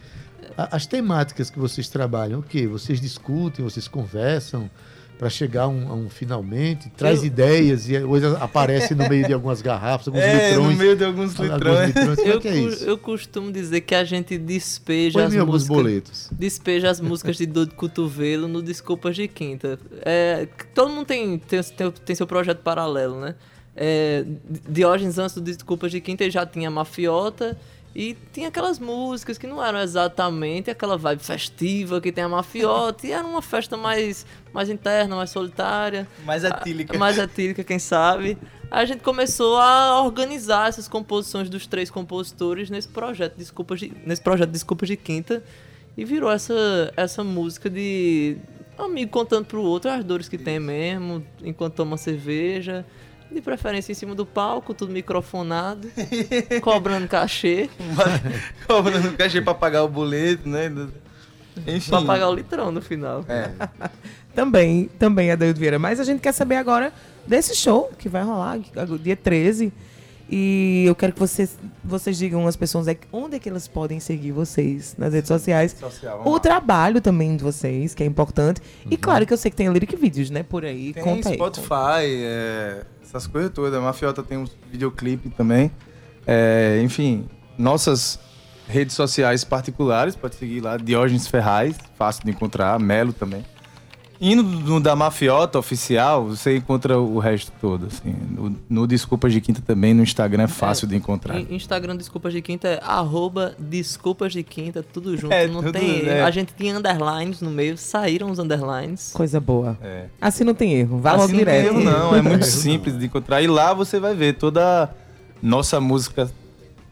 S2: as temáticas que vocês trabalham, o quê? Vocês discutem, vocês conversam para chegar a um, a um finalmente, traz
S5: Eu-
S2: ideias e hoje aparece no meio de algumas garrafas, alguns
S8: É,
S2: litrões.
S8: no meio de alguns
S2: alguns
S8: litrões.
S2: é
S5: Eu,
S2: que é isso?
S5: eu costumo dizer que a gente despeja
S2: Põe
S5: as
S2: em alguns
S5: músicas.
S2: boletos.
S5: Despeja as músicas de dor de cotovelo no Desculpas de Quinta. É, todo mundo tem, tem, tem, tem seu projeto paralelo, né? É, Diógenes, antes do Desculpas de Quinta, ele já tinha Mafiota e tinha aquelas músicas que não eram exatamente aquela vibe festiva que tem a Mafiota, e era uma festa mais, mais interna, mais solitária.
S8: Mais etílica.
S5: Mais etílica, quem sabe. Aí a gente começou a organizar essas composições dos três compositores nesse projeto Desculpas de, nesse projeto Desculpas de Quinta e virou essa, essa música de um amigo contando pro outro as dores que tem mesmo, enquanto toma cerveja. De preferência em cima do palco, tudo microfonado, cobrando cachê,
S8: Cobrando cachê pra pagar o boleto, né? Enfim.
S5: pra pagar o litrão no final.
S8: É.
S3: Também, também, Adaildo Vieira. Mas a gente quer saber agora desse show que vai rolar dia 13. E eu quero que vocês, vocês digam às pessoas é onde é que elas podem seguir vocês nas redes sociais.
S8: Social,
S3: O
S8: lá. Uhum.
S3: trabalho também de vocês, que é importante. E claro que eu sei que tem lyric vídeos, né? Por aí.
S8: Tem
S3: Conta aí.
S8: Spotify, é, essas coisas todas. A Mafiota tem um videoclipe também. É, enfim, nossas redes sociais particulares, pode seguir lá, Diógenes Ferraz, fácil de encontrar, Melo também. Indo no da Mafiota oficial, você encontra o resto todo, assim. No, no Desculpas de Quinta também, no Instagram é fácil de encontrar.
S5: In- Instagram Desculpas de Quinta é arroba Desculpas de Quinta, tudo junto.
S8: É,
S5: não
S8: tudo,
S5: tem.
S8: é.
S5: A gente tinha underlines no meio, saíram os underlines.
S3: Coisa boa.
S8: É.
S3: Assim não tem erro. Vai
S8: Assim
S3: logo
S8: não tem
S3: direto.
S8: erro, não, é muito simples de encontrar. E lá você vai ver toda a nossa música,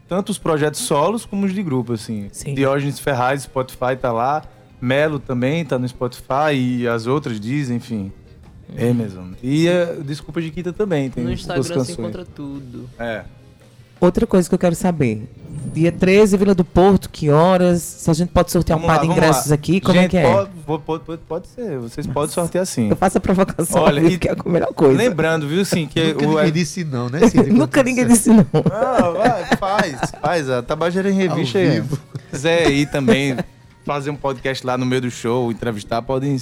S8: tanto os projetos solos como os de grupo, assim.
S3: Sim.
S8: Diógenes Ferraz, Spotify tá lá. Melo também tá no Spotify e as outras dizem, enfim. Amazon. E é, Desculpa de Quinta também, tem
S5: no Instagram
S8: canções.
S5: encontra tudo.
S8: É.
S3: Outra coisa que eu quero saber. Dia 13, Vila do Porto, que horas? Se a gente pode sortear um
S8: Vamos lá,
S3: par de
S8: vamos
S3: ingressos
S8: lá.
S3: aqui, como
S8: Gente,
S3: é que é?
S8: Pode, pode, pode, pode ser, vocês podem sortear assim.
S3: Eu faço a provocação,
S8: Olha,
S3: Olha,
S8: e-
S3: que é a melhor coisa.
S8: Lembrando, viu, sim, que
S2: Nunca
S8: o,
S2: ninguém disse não, né, Cid?
S3: Nunca
S2: você
S3: ninguém
S2: disse-
S3: não.
S8: Ah, vai, faz, faz. A Tabajara em Revista
S2: Ao
S8: aí.
S2: vivo.
S8: Se quiser ir também fazer um podcast lá no meio do show, entrevistar, podem.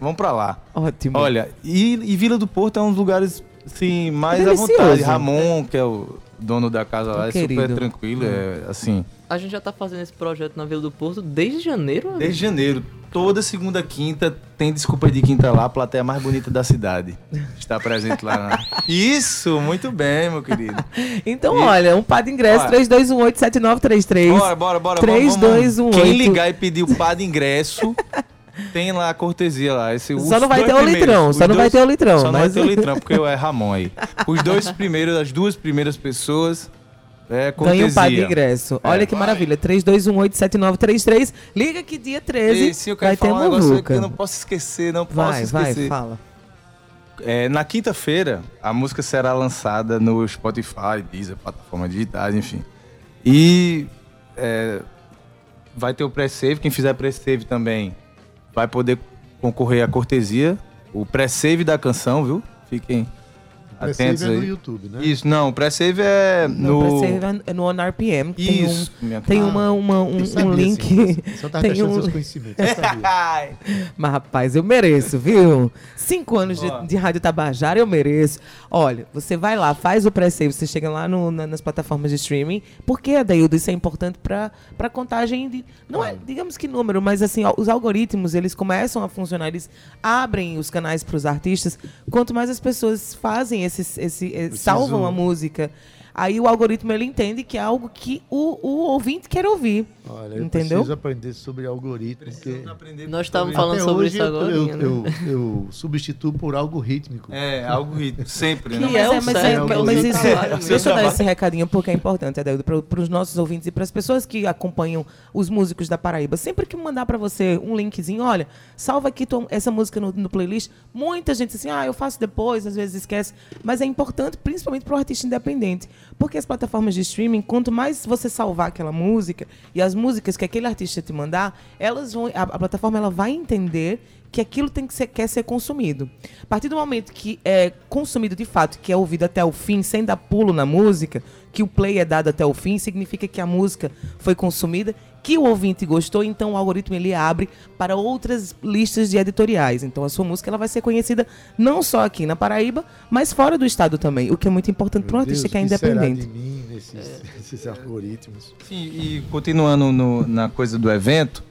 S8: Vamos pra lá.
S3: Ótimo.
S8: Olha, e, e Vila do Porto é um dos lugares, assim, mais à
S3: Delicioso.
S8: vontade. Ramon, que é o dono da casa lá, é super tranquilo, é assim.
S5: A gente já tá fazendo esse projeto na Vila do Porto desde janeiro. amigo.
S8: Desde janeiro, toda segunda quinta tem desculpa de quinta lá, a plateia mais bonita da cidade. Está presente lá. Na... Isso, muito bem, meu querido.
S3: Então,
S8: E-
S3: olha, um par de ingresso,
S8: Olha.
S3: 3218-7933.
S8: Bora, bora, bora.
S3: 3,
S8: vamos, vamos.
S3: 2, 1,
S8: Quem
S3: 8.
S8: ligar e pedir o par de ingresso, tem lá a cortesia lá. Esse,
S3: Só não vai ter o litrão,
S8: os
S3: só não vai
S8: dois-
S3: ter o litrão,
S8: Só não vai
S3: mas-
S8: ter o litrão, porque é Ramon aí. Os dois primeiros, as duas primeiras pessoas, é cortesia.
S3: Ganha um par de ingresso.
S8: É,
S3: Olha que
S8: vai.
S3: maravilha. 3218-7933. Liga que dia 13
S8: Esse eu quero
S3: vai ter
S8: falar um negócio que
S3: muvuca.
S8: eu não posso esquecer, não posso
S3: Vai, vai,
S8: esquecer.
S3: fala.
S8: É, na quinta-feira, a música será lançada no Spotify, Deezer, plataforma digitais, enfim. E é, vai ter o pré-save. Quem fizer pré-save também vai poder concorrer à cortesia. O pré-save da canção, viu? Fiquem atentos
S2: é no. YouTube, né?
S8: Isso, não, o pré-save é
S3: Não,
S8: no...
S3: pra ser é no OnRPM. que Tem, um,
S8: Isso,
S3: tem uma, uma- um, um link.
S2: sim. Só tava
S3: tem
S2: testando
S3: um-
S2: seus conhecimentos. eu sabia.
S3: Mas, rapaz, eu mereço, viu? Cinco anos de, de Rádio Tabajara, eu mereço. Olha, você vai lá, faz o pré-save, você chega lá no- na- nas plataformas de streaming. Por que, Adaildo, isso é importante para a contagem de... Não é, digamos que número, mas assim, os algoritmos, eles começam a funcionar, eles abrem os canais para os artistas. Quanto mais as pessoas fazem esses... Esse, eh,
S2: Preciso-
S3: salvam a música... Aí o algoritmo ele entende que é algo que o, o ouvinte quer ouvir.
S2: Olha, eu
S3: Entendeu?
S2: preciso aprender sobre algoritmo, porque...
S5: Nós estávamos
S2: Até
S5: falando sobre
S2: hoje
S5: isso
S2: eu-
S5: agora.
S2: Eu,
S5: né?
S2: eu, eu substituo por algo rítmico.
S8: É, algo ritmo, sempre,
S5: Que
S8: né?
S5: é o
S3: mas, é,
S2: é o
S3: mas isso,
S5: trabalho
S3: deixa eu dar esse recadinho porque é importante, Adeldo, para os nossos ouvintes e para as pessoas que acompanham os músicos da Paraíba. Sempre que mandar para você um linkzinho, olha, salva aqui tua- essa música no, no playlist. Muita gente diz assim, ah, eu faço depois, às vezes esquece. Mas é importante, principalmente para o artista independente. Porque as plataformas de streaming, quanto mais você salvar aquela música e as músicas que aquele artista te mandar, elas vão, a, a plataforma ela vai entender que aquilo tem que ser, quer ser consumido. A partir do momento que é consumido de fato, que é ouvido até o fim, sem dar pulo na música, que o play é dado até o fim, significa que a música foi consumida, que o ouvinte gostou, então o algoritmo ele abre para outras listas de editoriais. Então a sua música ela vai ser conhecida não só aqui na Paraíba, mas fora do estado também, o que é muito importante para um artista
S2: Deus,
S3: que é
S2: o será
S3: independente.
S2: de mim nesses, nesses algoritmos?
S8: Sim, e continuando no- na coisa do evento,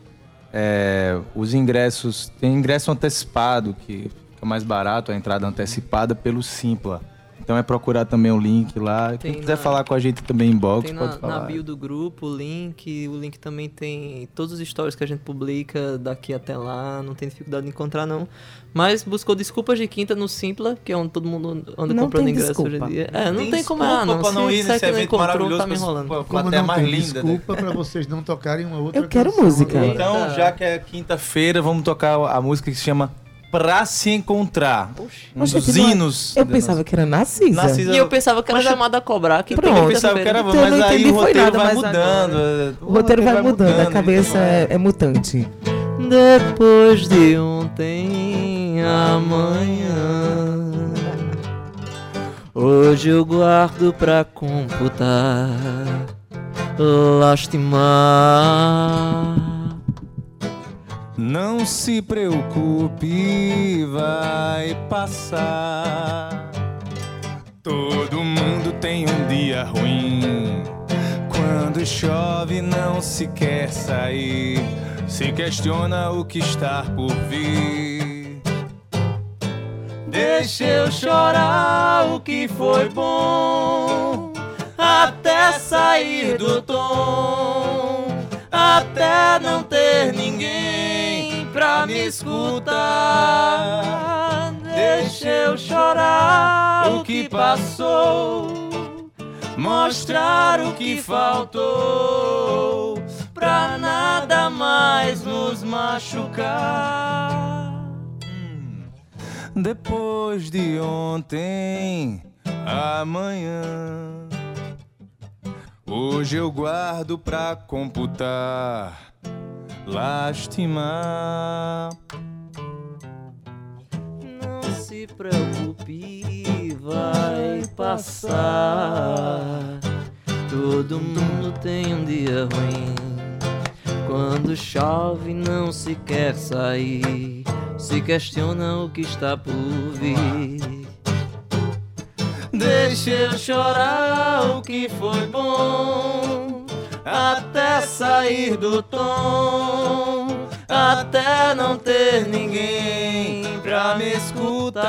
S8: é, os ingressos, tem ingresso antecipado, que fica mais barato, a entrada antecipada pelo Simpla. Então é procurar também o link lá. Quem
S5: Tem
S8: quiser
S5: na-
S8: falar com a gente também em box,
S5: Tem
S8: pode
S5: na,
S8: falar.
S5: na bio do grupo o link. O link também tem todos os stories que a gente publica daqui até lá. Não tem dificuldade de encontrar, não. Mas buscou desculpas de quinta no Simpla, que é onde todo mundo anda
S3: Não
S5: comprando ingresso
S3: desculpa.
S5: hoje em dia. É, não tem,
S8: Tem
S5: como ah, não.
S8: desculpa pra não
S5: Se
S8: ir nesse evento maravilhoso
S5: tá me enrolando.
S8: com a
S2: Como
S8: plateia
S2: não
S8: mais
S2: tem
S8: linda, né?
S2: desculpa para vocês não tocarem uma outra
S3: Eu quero
S2: canção
S3: música.
S8: Então, já que é quinta-feira, vamos tocar a música que se chama Pra Se Encontrar. Um
S3: Oxe,
S8: dos
S3: é-
S8: hinos.
S3: Eu pensava que era Narcisa.
S8: Narcisa.
S5: E eu pensava que era
S8: Mas é-
S5: chamada a cobrar. Que
S3: Pronto.
S8: Eu pensava que era,
S3: Então
S8: mas aí o roteiro
S3: nada,
S8: vai
S3: mas
S8: mudando.
S3: agora- O roteiro vai mudando, a cabeça é, é mutante.
S5: Depois de ontem, amanhã. Hoje eu guardo pra computar, lastimar.
S8: Não se preocupe, vai passar. Todo mundo tem um dia ruim. Quando chove, não se quer sair. Se questiona o que está por vir. Deixa eu chorar o que foi bom. Até sair do tom. Até não ter ninguém pra me escutar. Deixa eu chorar o que passou. Mostrar o que faltou. Pra nada mais nos machucar. Depois de ontem, amanhã. Hoje eu guardo pra computar. Lástima.
S5: Não se preocupe, vai passar. Todo mundo tem um dia ruim. Quando chove, não se quer sair. Se questiona o que está por vir. Deixa eu chorar o que foi bom. Até sair do tom. Até não ter ninguém pra me escutar.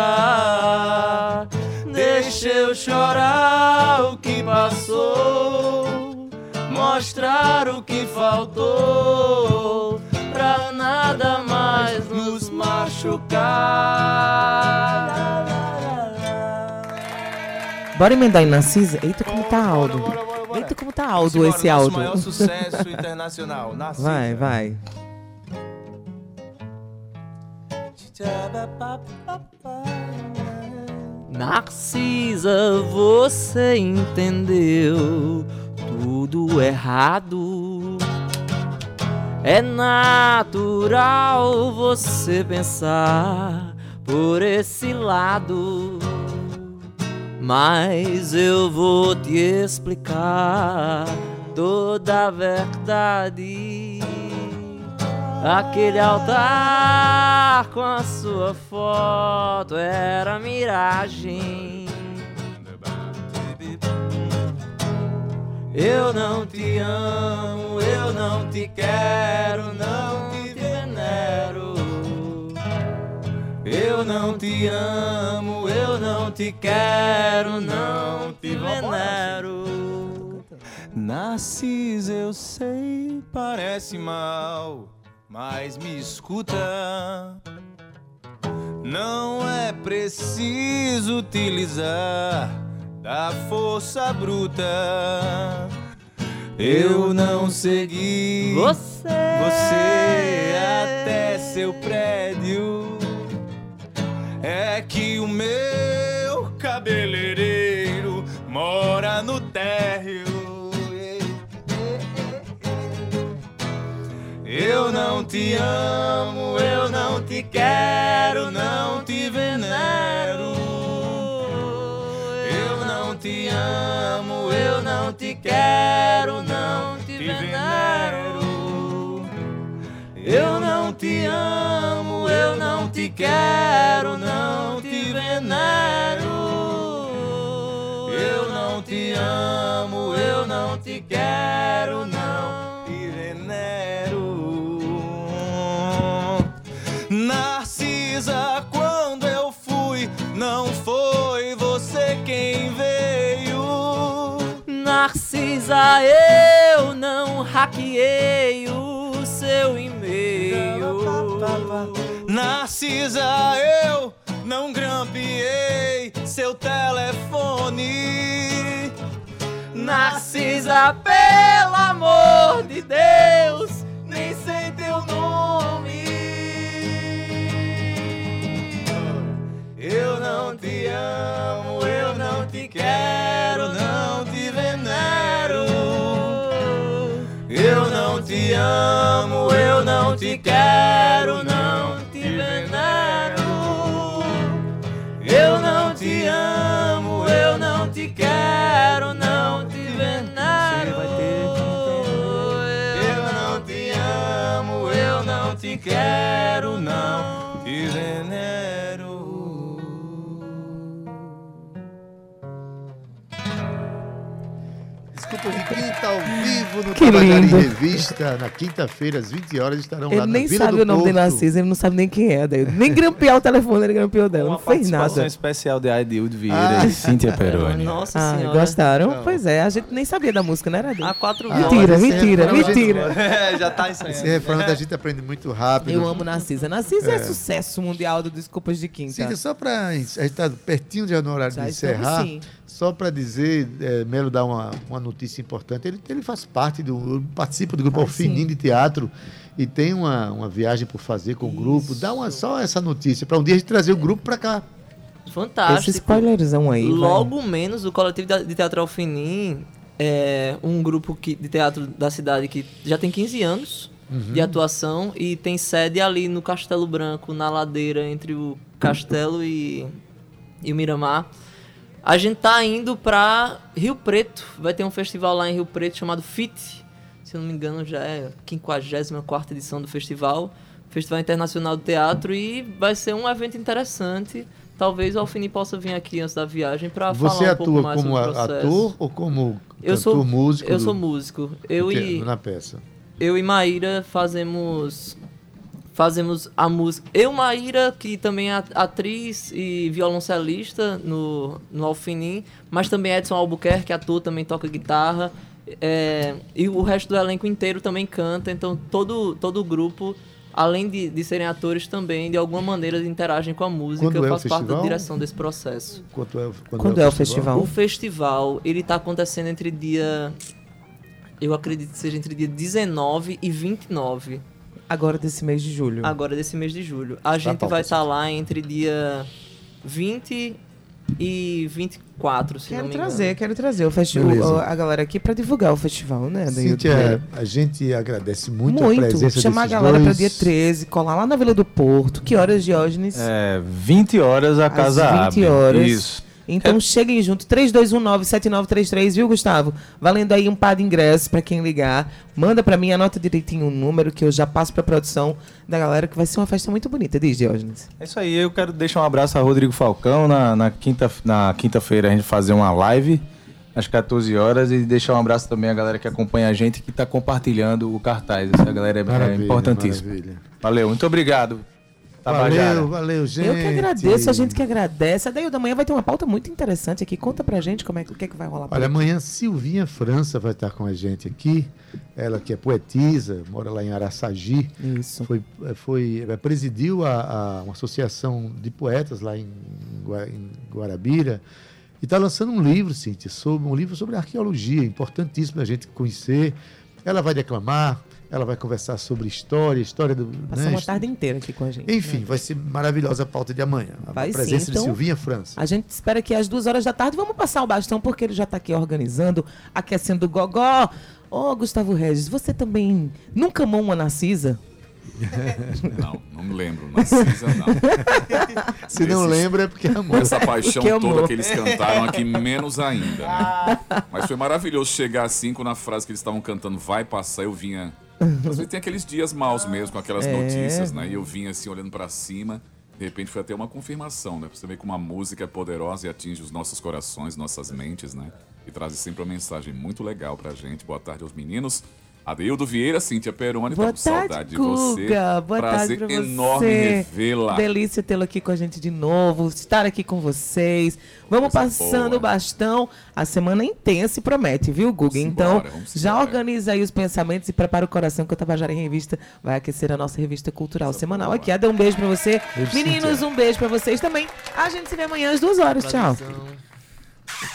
S5: Deixa eu chorar o que passou. Mostrar o que faltou. Pra nada mais nos machucar.
S3: Bora emendar em Narcisa? Eita, como tá
S8: bora.
S3: Eita, como tá Aldo
S8: Simbora,
S3: esse Aldo.
S8: maior sucesso internacional. Narcisa.
S3: Vai, vai.
S5: Narcisa, você entendeu tudo errado. É natural você pensar por esse lado. Mas eu vou te explicar toda a verdade. Aquele altar com a sua foto era miragem. Eu não te amo, eu não te quero, não Eu não te amo, eu não te quero, não te venero.
S8: Narcisa, eu sei, parece mal, mas me escuta. Não é preciso utilizar da força bruta. Eu não segui
S5: Você,
S8: você até seu prédio. É que o meu cabeleireiro mora no térreo. Eu não te amo, eu não te quero, não te venero. Eu não te amo, eu não te quero, não te venero. Eu não te amo, quero, não te venero. Eu não te amo, eu não te quero, não te venero. Narcisa, quando eu fui, não foi você quem veio.
S5: Narcisa, eu não hackeei o
S8: Narcisa, eu não grampeei seu telefone.
S5: Narcisa, pelo amor de Deus, nem sei teu nome.
S8: Eu não te amo, eu não te quero, não te venero. Eu não te amo, eu não te quero, não
S2: De quinta ao vivo no
S3: Que
S2: Tabajara em
S3: lindo.
S2: Revista. Na quinta-feira, às 20 horas, estarão lá
S3: Ele
S2: na
S3: nem
S2: Vila
S3: sabe
S2: do
S3: o nome de
S2: Porto.
S3: Narcisa, ele não sabe nem quem é. Daí. Nem grampear o telefone, ele grampeou dela.
S8: Uma
S3: não fez
S8: participação
S3: nada.
S8: especial de Aidildo Vieira
S2: Ah.
S8: e Cíntia Peroni.
S5: Nossa
S3: Ah,
S5: senhora.
S3: gostaram?
S2: Não.
S3: Pois é, a gente nem sabia da música, não era dele?
S5: Há quatro
S2: Ah,
S3: Mentira,
S2: esse
S3: mentira,
S2: gente-
S3: mentira.
S8: É, já tá
S2: Esse
S8: ensaiando.
S2: refrão da gente aprende muito rápido.
S3: Eu amo Narcisa. Narcisa é, sucesso mundial do Desculpas de Quinta.
S2: Cíntia, só para. A gente está pertinho de no horário
S3: Já
S2: de encerrar.
S3: sim.
S2: Só para dizer, é, Melo dá uma, uma notícia importante. Ele, ele faz parte do. participa do grupo
S3: Ah,
S2: Alfinim de Teatro e tem uma, uma viagem por fazer com o grupo. Dá uma, só essa notícia, para um dia a gente trazer o grupo para cá.
S3: Esse
S5: Fantástico.
S3: spoilerzão aí. vai.
S5: Logo menos o coletivo de teatro Alfinim é um grupo que, de teatro da cidade que já tem 15 anos de atuação e tem sede ali no Castelo Branco, na ladeira entre o Castelo e, e o Miramar. A gente tá indo pra Rio Preto. Vai ter um festival lá em Rio Preto chamado FIT. Se eu não me engano, já é a 54 edição do festival. Festival Internacional do Teatro. E vai ser um evento interessante. Talvez o Alfini possa vir aqui antes da viagem pra
S2: Você
S5: falar um pouco
S2: atua
S5: mais
S2: como
S5: sobre o processo.
S2: ator ou como
S5: Eu
S2: cantor,
S5: sou
S2: músico?
S5: Eu
S2: do-
S5: sou músico. Eu e
S2: Na peça.
S5: eu e Maíra fazemos fazemos a música. Eu, Maíra, que também é atriz e violoncelista no, no Alfinim, mas também Edson Albuquerque, ator, também toca guitarra. é, e o resto do elenco inteiro também canta, então todo, todo o grupo, além de, de serem atores, também de alguma maneira interagem com a música.
S2: Quando
S5: eu
S2: é o
S5: faço parte da
S2: festival?
S5: direção desse processo.
S2: Quanto é, quando
S3: Quando é o festival?
S5: O festival, ele tá acontecendo entre dia. Eu acredito que seja entre dia 19 e 29.
S3: Agora desse mês de julho.
S5: Agora desse mês de julho. A gente
S2: pauta,
S5: vai estar lá entre dia 20 e 24, se
S3: Quero
S5: não me
S3: trazer,
S5: engano.
S3: quero trazer o festival,
S2: Beleza.
S3: a galera aqui pra divulgar o festival, né?
S2: Cíntia, a gente agradece muito, a
S3: Muito.
S2: presença
S3: Chamar a galera
S2: dois.
S3: pra dia 13, colar lá na Vila do Porto. Que horas, Diógenes?
S8: É, 20 horas a casa
S3: Às 20
S8: abre.
S3: horas.
S8: Isso.
S3: Então cheguem junto, 3219-7933, viu, Gustavo? Valendo aí um par de ingressos pra quem ligar. Manda pra mim, anota direitinho o número que eu já passo pra produção da galera, que vai ser uma festa muito bonita, diz Diógenes.
S8: É isso aí, eu quero deixar um abraço a Rodrigo Falcão. Na, na quinta- na quinta-feira a gente fazer uma live às 14 horas e deixar um abraço também à galera que acompanha a gente que está compartilhando o cartaz. Essa galera é- é,
S2: Maravilha,
S8: importantíssima.
S2: maravilha.
S8: Valeu, muito obrigado. Tabajara.
S2: Valeu, valeu, gente.
S3: Eu que agradeço, a gente que agradece. A Daí da manhã vai ter uma pauta muito interessante aqui. Conta pra gente como é, que- o que, é que vai rolar.
S2: Olha, amanhã Silvinha França vai estar com a gente aqui. Ela que é poetisa, mora lá em Araçagi.
S3: Isso.
S2: Foi, foi, presidiu a, a- uma associação de poetas lá em, em Guarabira. E está lançando um livro, Cíntia, sobre, um livro sobre arqueologia, importantíssimo a gente conhecer. Ela vai declamar, ela vai conversar sobre história, história do.
S3: Passar
S2: né,
S3: uma tarde inteira aqui com a gente.
S2: Enfim, vai ser maravilhosa a pauta de amanhã. A
S3: Vai sim,
S2: presença
S3: então-
S2: de Silvinha França.
S3: A gente espera que às duas horas da tarde vamos passar o bastão, porque ele já está aqui organizando, aquecendo o gogó. Ô, Gustavo Regis, você também nunca amou uma Narcisa?
S1: Não, não me lembro. Narcisa, não.
S2: Se não
S1: Desses-
S2: lembra é porque amor.
S1: essa paixão
S3: Porque
S1: toda que eles cantaram aqui, menos ainda. né? Mas foi maravilhoso chegar assim, quando a frase que eles estavam cantando vai passar, eu vinha. Às vezes tem aqueles dias maus mesmo, com aquelas
S3: É.
S1: notícias, né? E eu vinha assim, olhando pra cima. De repente foi até uma confirmação, né? Pra você ver como a música é poderosa e atinge os nossos corações, nossas mentes, né? E traz sempre uma mensagem muito legal pra gente. Boa tarde aos meninos. Adeildo Vieira, Cíntia Peroni,
S3: Boa
S1: tá com
S3: tarde,
S1: saudade de você.
S3: Guga. Boa
S1: Prazer
S3: tarde pra
S1: enorme
S3: você.
S1: revê-la.
S3: Delícia tê-lo aqui com a gente de novo, estar aqui com vocês. Vamos
S1: Coisa
S3: passando
S1: boa.
S3: o bastão. A semana intensa e promete, viu, Guga?
S1: Vamos
S3: Então,
S1: embora,
S3: já
S1: embora.
S3: organiza aí os pensamentos e prepara o coração que o Tabajara em Revista vai aquecer a nossa revista cultural
S1: Coisa
S3: semanal
S1: boa.
S3: aqui. Ada, um beijo pra você.
S2: Beijo,
S3: Meninos,
S2: Cíntia.
S3: um beijo pra vocês também. A gente se vê amanhã às duas horas. Tchau.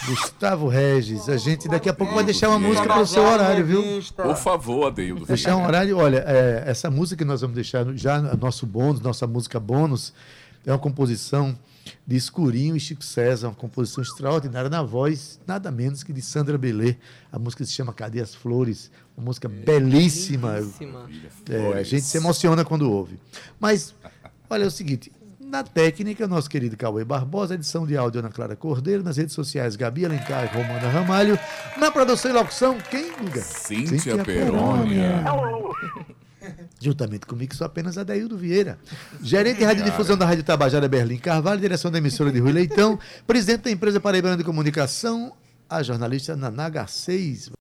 S2: Gustavo Regis, a gente daqui a pouco vai deixar uma música para o seu horário, viu?
S1: Por favor, Adeildo
S2: Deixar um horário, olha, é, essa música que nós vamos deixar já no nosso bônus, nossa música bônus, é uma composição de Escurinho e Chico César, uma composição extraordinária na voz, nada menos que de Sandra Belê. A música se chama Cadê as Flores? Uma música belíssima.
S5: Belíssima.
S2: É, a gente se emociona quando ouve. Mas, olha é o seguinte. Na técnica, nosso querido Cauê Barbosa, edição de áudio Ana Clara Cordeiro, nas redes sociais Gabi Alencar e Romana Ramalho, na produção e locução, quem, Guga?
S1: Cíntia Perônia.
S2: Juntamente comigo, sou apenas Adaildo Vieira. Gerente de Radiodifusão da Rádio Tabajara Berlim Carvalho, direção da emissora de Rui Leitão, presidente da empresa Paraibana de Comunicação, a jornalista Nanaga 6.